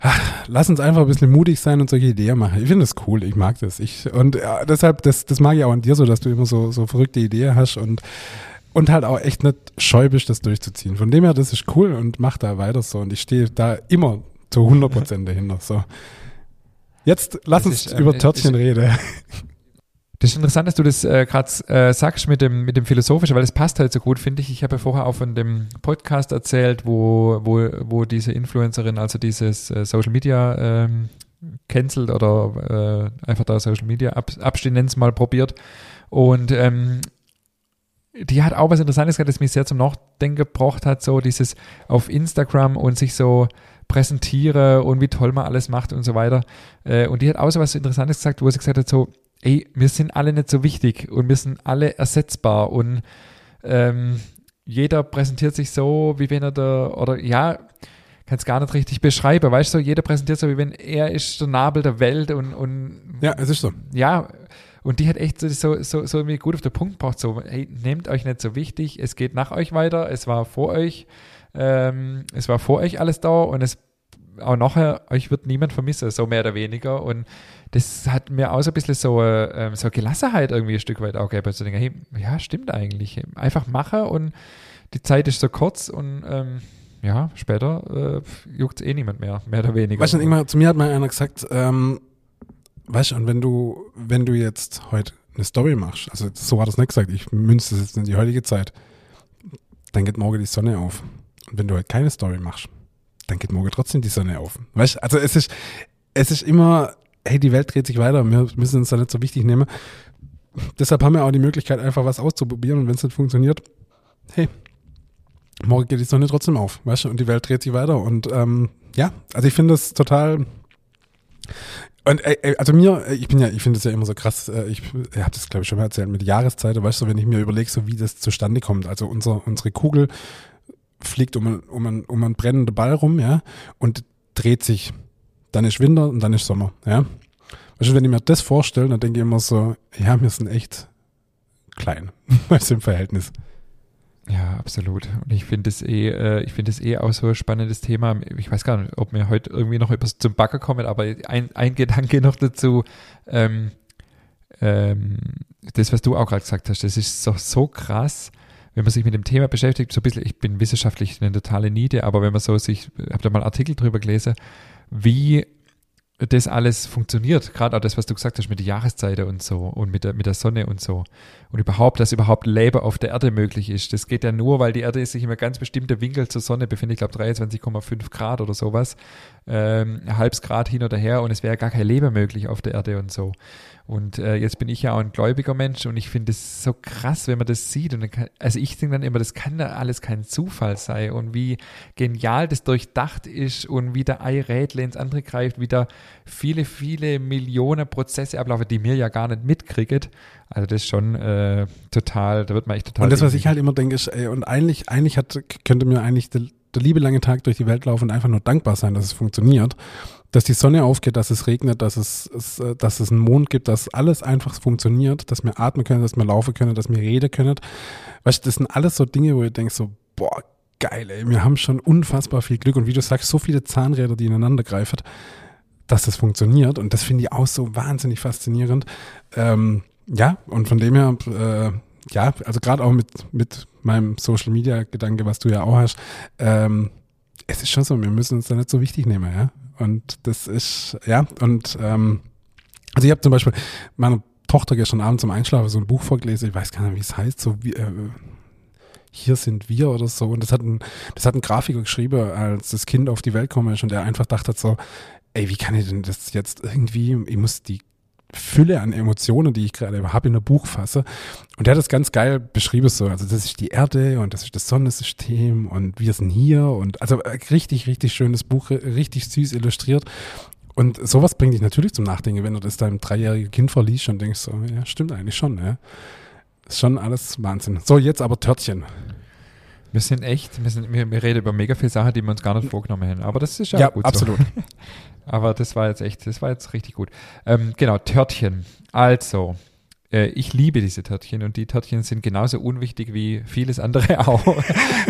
Ach, lass uns einfach ein bisschen mutig sein und solche Ideen machen. Ich finde das cool, ich mag das. Ich, und ja, deshalb, das, das mag ich auch an dir so, dass du immer so, so verrückte Ideen hast und und halt auch echt nicht scheu bist, das durchzuziehen. Von dem her, das ist cool und mach da weiter so. Und ich stehe da immer zu 100 Prozent dahinter. So. Jetzt lass das uns ist, über ähm, Törtchen reden. Das ist interessant, dass du das äh, gerade äh, sagst mit dem, mit dem Philosophischen, weil das passt halt so gut, finde ich. Ich habe ja vorher auch von dem Podcast erzählt, wo, wo, wo diese Influencerin, also dieses äh, Social Media ähm, cancelt oder äh, einfach da Social Media Ab Abstinenz mal probiert. Und ähm, die hat auch was Interessantes gehabt, das mich sehr zum Nachdenken gebracht hat, so dieses auf Instagram und sich so präsentiere und wie toll man alles macht und so weiter. Äh, und die hat auch so was Interessantes gesagt, wo sie gesagt hat, so, ey, wir sind alle nicht so wichtig und wir sind alle ersetzbar und ähm, jeder präsentiert sich so, wie wenn er da, oder ja, kann es gar nicht richtig beschreiben, weißt du, jeder präsentiert so, wie wenn er ist der Nabel der Welt und, und ja, es ist so. Ja, und die hat echt so, so, so, so irgendwie gut auf den Punkt gebracht, so, hey, nehmt euch nicht so wichtig, es geht nach euch weiter, es war vor euch, ähm, es war vor euch alles da und es auch nachher, euch wird niemand vermissen, so mehr oder weniger. Und das hat mir auch so ein bisschen so, äh, so Gelassenheit irgendwie ein Stück weit auch gegeben. So denke, hey, ja, stimmt eigentlich. Einfach machen und die Zeit ist so kurz und ähm, ja, später äh, juckt eh niemand mehr, mehr oder weniger. Weißt du, zu mir hat mal einer gesagt, ähm, Weißt du, und wenn du, wenn du jetzt heute eine Story machst, also so hat es nicht gesagt, ich münze das jetzt in die heutige Zeit, dann geht morgen die Sonne auf. Und wenn du heute keine Story machst, dann geht morgen trotzdem die Sonne auf. Weißt du, also es ist, es ist immer, hey, die Welt dreht sich weiter, wir müssen uns da nicht so wichtig nehmen. Deshalb haben wir auch die Möglichkeit, einfach was auszuprobieren und wenn es nicht funktioniert, hey, morgen geht die Sonne trotzdem auf, weißt du, und die Welt dreht sich weiter und ähm, ja, also ich finde es total und äh, also mir, äh, ich bin ja, ich finde es ja immer so krass, äh, ich, ich habe das glaube ich schon mal erzählt, mit Jahreszeiten, weißt du, wenn ich mir überlege, so wie das zustande kommt. Also unser, unsere Kugel fliegt um, um, ein, um einen brennenden Ball rum, ja, und dreht sich. Dann ist Winter und dann ist Sommer, ja. Weißt du, wenn ich mir das vorstelle, dann denke ich immer so, ja, wir sind echt klein, weißt du, im Verhältnis. Ja, absolut. Und ich finde es eh, äh, ich finde es eh auch so ein spannendes Thema. Ich weiß gar nicht, ob wir heute irgendwie noch etwas zum Backer kommen, aber ein, ein Gedanke noch dazu. Ähm, ähm, das, was du auch gerade gesagt hast, das ist so, so krass, wenn man sich mit dem Thema beschäftigt, so ein bisschen, ich bin wissenschaftlich eine totale Niete, aber wenn man so sich, ich habe da mal Artikel drüber gelesen, wie das alles funktioniert, gerade auch das, was du gesagt hast mit der Jahreszeit und so und mit der, mit der Sonne und so. Und überhaupt, dass überhaupt Leben auf der Erde möglich ist. Das geht ja nur, weil die Erde sich einem ganz bestimmten Winkel zur Sonne befindet, ich glaube 23,5 Grad oder sowas, ähm, halbes Grad hin oder her und es wäre gar kein Leben möglich auf der Erde und so. Und äh, jetzt bin ich ja auch ein gläubiger Mensch und ich finde es so krass, wenn man das sieht. Und kann, also ich denke dann immer, das kann da alles kein Zufall sein und wie genial das durchdacht ist und wie der Ei Rädle ins andere greift, wie da viele, viele Millionen Prozesse ablaufen, die mir ja gar nicht mitkriegt. Also das ist schon äh, total, da wird man echt total. Und das, was ich halt immer denke, ist, ey, und eigentlich, eigentlich hat, könnte mir eigentlich der, der liebe lange Tag durch die Welt laufen und einfach nur dankbar sein, dass es funktioniert, dass die Sonne aufgeht, dass es regnet, dass es, es äh, dass es einen Mond gibt, dass alles einfach funktioniert, dass wir atmen können, dass wir laufen können, dass wir reden können. Weißt du, das sind alles so Dinge, wo ihr denkt so, boah, geil, ey, wir haben schon unfassbar viel Glück und wie du sagst, so viele Zahnräder, die ineinander greifen, dass das funktioniert und das finde ich auch so wahnsinnig faszinierend. Ähm, ja, und von dem her, äh, ja, also gerade auch mit, mit meinem Social Media Gedanke, was du ja auch hast, ähm, es ist schon so, wir müssen uns da nicht so wichtig nehmen, ja. Und das ist, ja, und ähm, also ich habe zum Beispiel meiner Tochter gestern Abend zum Einschlafen so ein Buch vorgelesen, ich weiß gar nicht, wie es heißt, so wie, äh, hier sind wir oder so. Und das hat ein, das hat ein Grafiker geschrieben, als das Kind auf die Welt gekommen ist und der einfach dachte so, ey, wie kann ich denn das jetzt irgendwie, ich muss die Fülle an Emotionen, die ich gerade habe, in ein Buch fasse. Und der hat das ganz geil beschrieben so. Also das ist die Erde und das ist das Sonnensystem und wir sind hier und also äh, richtig, richtig schönes Buch, richtig süß illustriert. Und sowas bringt dich natürlich zum Nachdenken, wenn du das deinem dreijährigen Kind verliest und denkst so, ja, stimmt eigentlich schon, ja. Ist schon alles Wahnsinn. So, jetzt aber Törtchen. Wir sind echt, wir, sind, wir, wir reden über mega viele Sachen, die wir uns gar nicht vorgenommen haben. Aber das ist ja, ja gut absolut. so. Aber das war jetzt echt, das war jetzt richtig gut. Ähm, genau, Törtchen. Also, äh, ich liebe diese Törtchen und die Törtchen sind genauso unwichtig wie vieles andere auch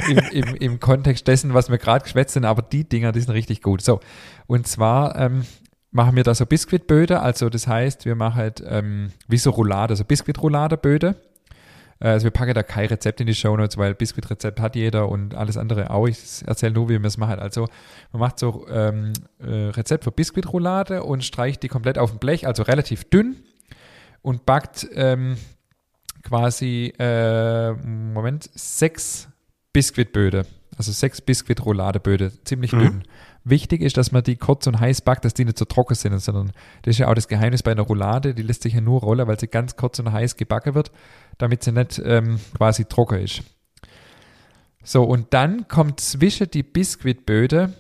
im, im, im Kontext dessen, was wir gerade geschwätzt sind. Aber die Dinger, die sind richtig gut. So, und zwar ähm, machen wir da so Biskuitböde. Also das heißt, wir machen halt, ähm, wie so Roulade, so Biskuitroulade-Böde. Äh, also wir packen da kein Rezept in die Show Notes, weil Biskuitrezept hat jeder und alles andere auch. Ich erzähle nur, wie wir es machen. Also man macht so ähm, äh, Rezept für Biskuitroulade und streicht die komplett auf dem Blech, also relativ dünn und backt ähm, quasi, äh, Moment, sechs Biskuitböde. Also sechs Biskuitroulade-Böde, ziemlich mhm. dünn. Wichtig ist, dass man die kurz und heiß backt, dass die nicht so trocken sind, sondern das ist ja auch das Geheimnis bei einer Roulade. Die lässt sich ja nur rollen, weil sie ganz kurz und heiß gebacken wird, damit sie nicht ähm, quasi trocken ist. So, und dann kommt zwischen die Biskuitböde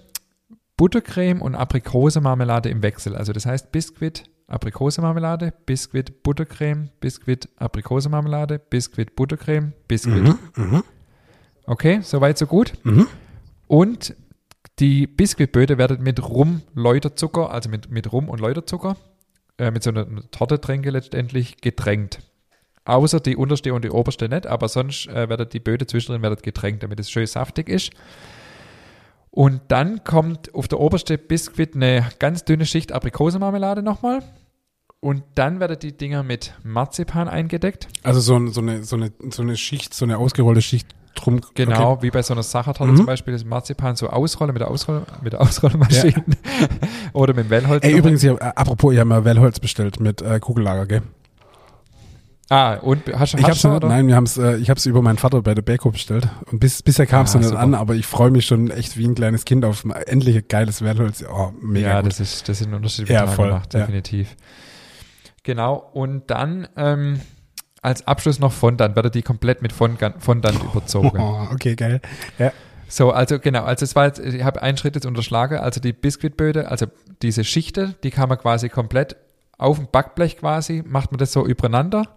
Buttercreme und Aprikosenmarmelade im Wechsel. Also das heißt Biskuit, Aprikosenmarmelade, Biskuit, Buttercreme, Biskuit, Aprikosenmarmelade, Biskuit, Buttercreme, Biskuit. Mhm, mh. Okay, soweit so gut. Mhm. Und die Biskuitböde werden mit Rum-Läuterzucker, also mit, mit Rum und Läuterzucker, äh, mit so einer Tortetränke letztendlich getränkt. Außer die unterste und die oberste nicht, aber sonst äh, werden die Böde zwischendrin werden getränkt, damit es schön saftig ist. Und dann kommt auf der oberste Biskuit eine ganz dünne Schicht Aprikosenmarmelade nochmal. Und dann werden die Dinger mit Marzipan eingedeckt. Also so, so, eine, so, eine, so eine Schicht, so eine ausgerollte Schicht drum. Genau, okay. wie bei so einer Sachertorte mhm. zum Beispiel, das Marzipan so ausrollen mit der, Ausroll mit der Ausrollmaschine ja. oder mit dem Wellholz. Ey, übrigens, hab, äh, apropos, ich habe mal Wellholz bestellt mit äh, Kugellager, gell? Ah, und hast, du ich hab's schon, Nein, wir haben's, äh, ich habe es über meinen Vater bei der Beko bestellt. Und bis, bisher kam es ah, nicht an, aber ich freue mich schon echt wie ein kleines Kind auf ein endlich geiles Wellholz. Oh, mega Ja, gut. das ist, das ist ein Unterschied ja, voll, gemacht, definitiv. Ja. Genau, und dann ähm, als Abschluss noch Fondant, wird die komplett mit Fondant, Fondant überzogen. Oh, okay, geil. Ja. So, also genau, also es war jetzt, ich habe einen Schritt jetzt unterschlagen, also die Biskuitböde, also diese Schichte, die kann man quasi komplett auf dem Backblech quasi, macht man das so übereinander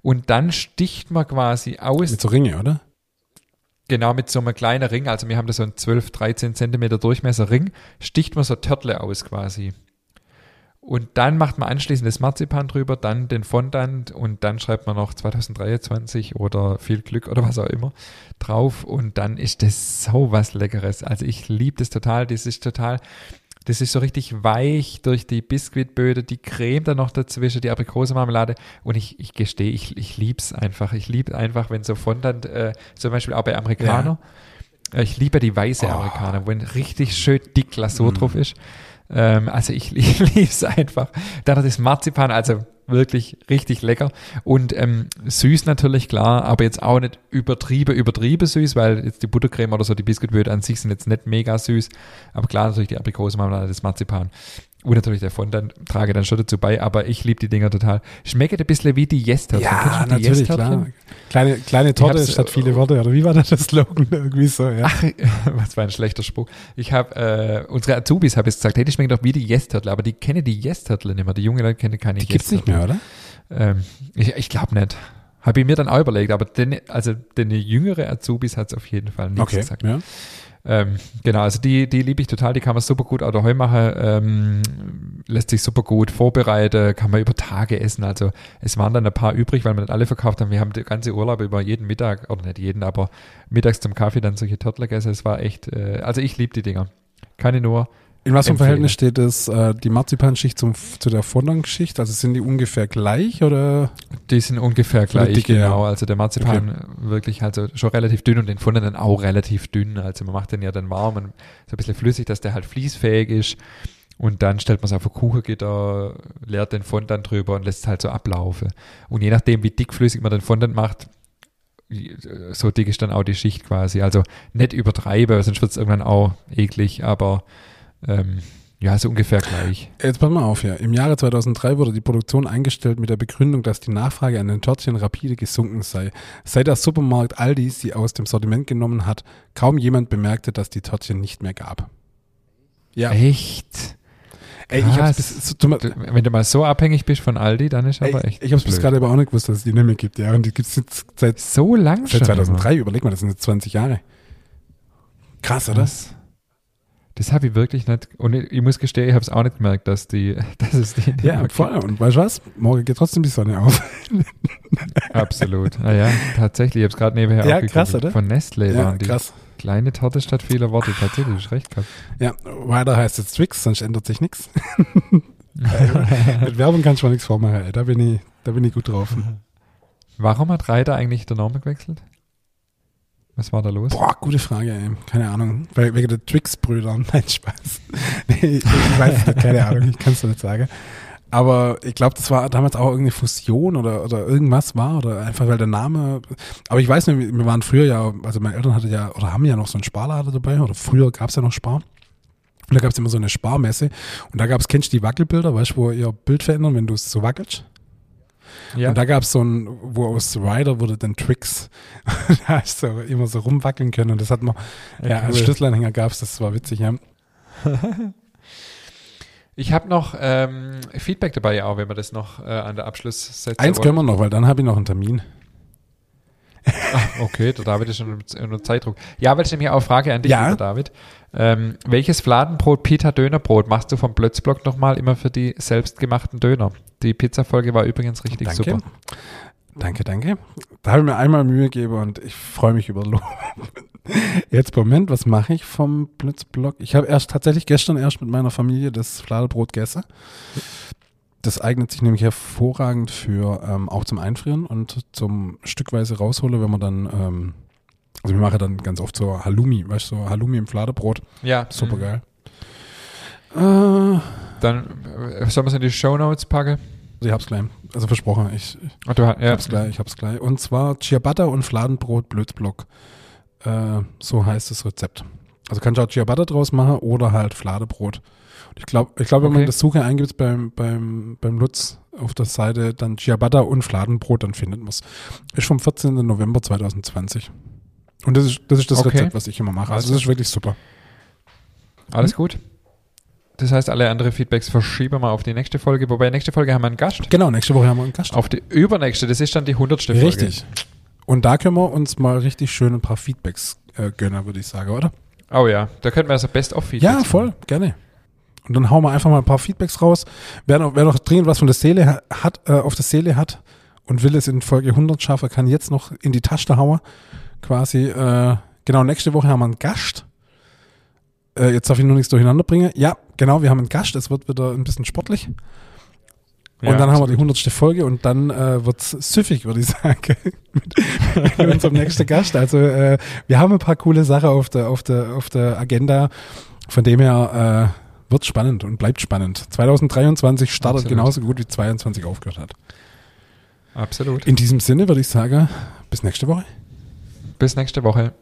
und dann sticht man quasi aus. Mit so Ringe, oder? Genau, mit so einem kleinen Ring, also wir haben da so einen 12, 13 Zentimeter Durchmesser Ring, sticht man so Törtle aus quasi. Und dann macht man anschließend das Marzipan drüber, dann den Fondant und dann schreibt man noch 2023 oder viel Glück oder was auch immer drauf und dann ist das so was Leckeres. Also ich liebe das total, das ist total, das ist so richtig weich durch die Biskuitböde, die Creme dann noch dazwischen, die Aprikosenmarmelade und ich, ich gestehe, ich, ich liebe es einfach. Ich liebe einfach, wenn so Fondant, äh, zum Beispiel auch bei Amerikaner, ja. ich liebe die weiße oh. Amerikaner, wenn richtig schön dick Glasur mm. drauf ist. Ähm, also ich, liebe es einfach. Dann hat das Marzipan, also wirklich richtig lecker und ähm, süß natürlich klar, aber jetzt auch nicht übertrieben, übertrieben süß, weil jetzt die Buttercreme oder so, die Biskuitböde an sich sind jetzt nicht mega süß, aber klar natürlich die Aprikosenmarmelade, das Marzipan. Und natürlich der Fondant trage dann schon dazu bei, aber ich liebe die Dinger total. Schmeckt ein bisschen wie die Yes-Törtchen. Ja, natürlich, klar. Kleine, kleine Torte statt viele Worte, oder wie war das, das Slogan? Irgendwie so, ja. Ach, was war ein schlechter Spruch. Ich habe, äh, unsere Azubis habe ich gesagt, hey, die schmecken doch wie die Yes-Törtle, aber die kennen die Yes-Törtle nicht mehr. Die jungen Leute kennen keine Die gibt's nicht mehr, oder? Ähm, ich ich glaube nicht. Habe ich mir dann auch überlegt, aber den, also den jüngere Azubis hat es auf jeden Fall nicht okay, gesagt. Ja. Ähm, genau, also die, die liebe ich total, die kann man super gut auch daheim machen, ähm, lässt sich super gut vorbereiten, kann man über Tage essen. Also es waren dann ein paar übrig, weil wir nicht alle verkauft haben. Wir haben die ganze Urlaub über jeden Mittag, oder nicht jeden, aber mittags zum Kaffee dann solche Turtle gegessen. Es war echt, äh, also ich liebe die Dinger. Ich nur In was für einem. Verhältnis steht es, äh, die Marzipanschicht zum, zu der Fondant-Schicht? Also sind die ungefähr gleich oder? Die sind ungefähr gleich, Dicke, genau. Also der Marzipan wirklich also schon relativ dünn und den Fondant dann auch relativ dünn. Also man macht den ja dann warm und so ein bisschen flüssig, dass der halt fließfähig ist. Und dann stellt man es auf ein Kuchengitter, leert den Fondant drüber und lässt es halt so ablaufen. Und je nachdem, wie dickflüssig man den Fondant macht, so dick ist dann auch die Schicht quasi. Also nicht übertreiben, sonst wird es irgendwann auch eklig, aber ähm, ja, so ungefähr gleich. Jetzt pass mal auf hier. Im Jahre 2003 wurde die Produktion eingestellt mit der Begründung, dass die Nachfrage an den Törtchen rapide gesunken sei. Seit der Supermarkt Aldi sie aus dem Sortiment genommen hat, kaum jemand bemerkte, dass die Törtchen nicht mehr gab. Ja, Echt? ey, ich hab's krass. bis, so, Wenn du mal so abhängig bist von Aldi, dann ist aber ey, echt. ich hab's bis blöd. gerade aber auch nicht gewusst, dass es die nicht mehr gibt. Ja, und die gibt's jetzt seit, So lang seit schon. 2003. Überleg mal, das sind jetzt 20 Jahre. Krass, oder? Das, das habe ich wirklich nicht. Und ich, ich muss gestehen, ich habe es auch nicht gemerkt, dass die, dass es die. nicht Ja, voll. Und weißt du was? Morgen geht trotzdem die Sonne auf. Absolut. Naja, tatsächlich. Ich habe es gerade nebenher Ja, auch krass, oder? Von Nestle Ja, waren die. krass. Kleine Torte statt vieler Worte. Tatsächlich, ist recht gehabt. Ja, weiter heißt jetzt Twix, sonst ändert sich nichts. Mit Werbung kannst du mal nichts vormachen. Da bin ich, da bin ich gut drauf. Warum hat Reiter eigentlich den Namen gewechselt? Was war da los? Boah, gute Frage, ey. Keine Ahnung. Wegen der Twix-Brüder. Nein, Spaß. Ich, ich weiß nicht, keine Ahnung, ich kann es nicht sagen. Aber ich glaube, das war damals auch irgendeine Fusion oder, oder irgendwas war oder einfach weil der Name. Aber ich weiß nicht, wir waren früher ja, also meine Eltern hatten ja oder haben ja noch so einen Sparlader dabei oder früher gab es ja noch Spar. Und da gab es immer so eine Sparmesse und da gab es, kennst du die Wackelbilder, weißt du, wo ihr Bild verändern, wenn du es so wackelst? Ja. Und da gab es so ein, wo aus Rider wurde dann Tricks. da hast du immer so rumwackeln können und das hat man, ja, als cool. Schlüsselanhänger gab es, das war witzig, ja. Ich habe noch ähm, Feedback dabei, auch wenn wir das noch äh, an der Abschlusssätze Eins können wir noch, weil dann habe ich noch einen Termin. Okay, der David ist schon unter Zeitdruck. Ja, weil ich nämlich auch Frage an dich, Ja. lieber David. Ähm, welches Fladenbrot, Pita Dönerbrot machst du vom Plötzblock nochmal immer für die selbstgemachten Döner? Die Pizzafolge war übrigens richtig Danke. super. Danke, danke. Da habe ich mir einmal Mühe gegeben und ich freue mich über Lob. Jetzt, Moment, was mache ich vom Blitzblock? Ich habe erst tatsächlich gestern erst mit meiner Familie das Fladenbrot gegessen. Das eignet sich nämlich hervorragend für ähm, auch zum Einfrieren und zum stückweise rausholen, wenn man dann, ähm, also wir machen dann ganz oft so Halloumi, weißt du, so Halloumi im Fladenbrot. Ja, Super mhm. geil. Äh, Dann äh, sollen wir es in die Show Notes packen? ich hab's gleich. Also versprochen, ich, Ach, du, ha- Ich ja. hab's gleich, ich hab's gleich. Und zwar Ciabatta und Fladenbrot Blödsblock. Äh, so heißt das Rezept. Also kannst du auch Ciabatta draus machen oder halt Fladenbrot. Ich glaube, ich glaub, wenn man Okay. das Suche eingibt beim, beim, beim Lutz auf der Seite, dann Ciabatta und Fladenbrot, dann findet man es. Ist vom 14. November 2020. Und das ist das, ist das Okay. Rezept, was ich immer mache. Also das ist wirklich super. Alles gut. Das heißt, alle andere Feedbacks verschieben wir auf die nächste Folge. Wobei, nächste Folge haben wir einen Gast. Genau, nächste Woche haben wir einen Gast. Auf die übernächste, das ist dann die hundertste Folge. Richtig. Und da können wir uns mal richtig schön ein paar Feedbacks äh, gönnen, würde ich sagen, oder? Oh ja, da könnten wir also Best-of-Feedbacks Ja, voll, gerne. Und dann hauen wir einfach mal ein paar Feedbacks raus. Wer noch, wer noch dringend was von der Seele ha- hat, äh, auf der Seele hat und will es in Folge 100 schaffen, kann jetzt noch in die Tasche hauen. Quasi, äh, genau, nächste Woche haben wir einen Gast. Äh, jetzt darf ich nur nichts durcheinander bringen. Ja, genau, wir haben einen Gast. Es wird wieder ein bisschen sportlich. Und Ja, dann haben wir die. 100. Folge und dann äh, wird's süffig, würde ich sagen, mit, mit unserem nächsten Gast. Also äh, wir haben ein paar coole Sachen auf der, auf der, auf der Agenda. Von dem her äh, wird spannend und bleibt spannend. 2023 startet Absolut. genauso gut wie 22 aufgehört hat. Absolut. In diesem Sinne würde ich sagen, bis nächste Woche. Bis nächste Woche.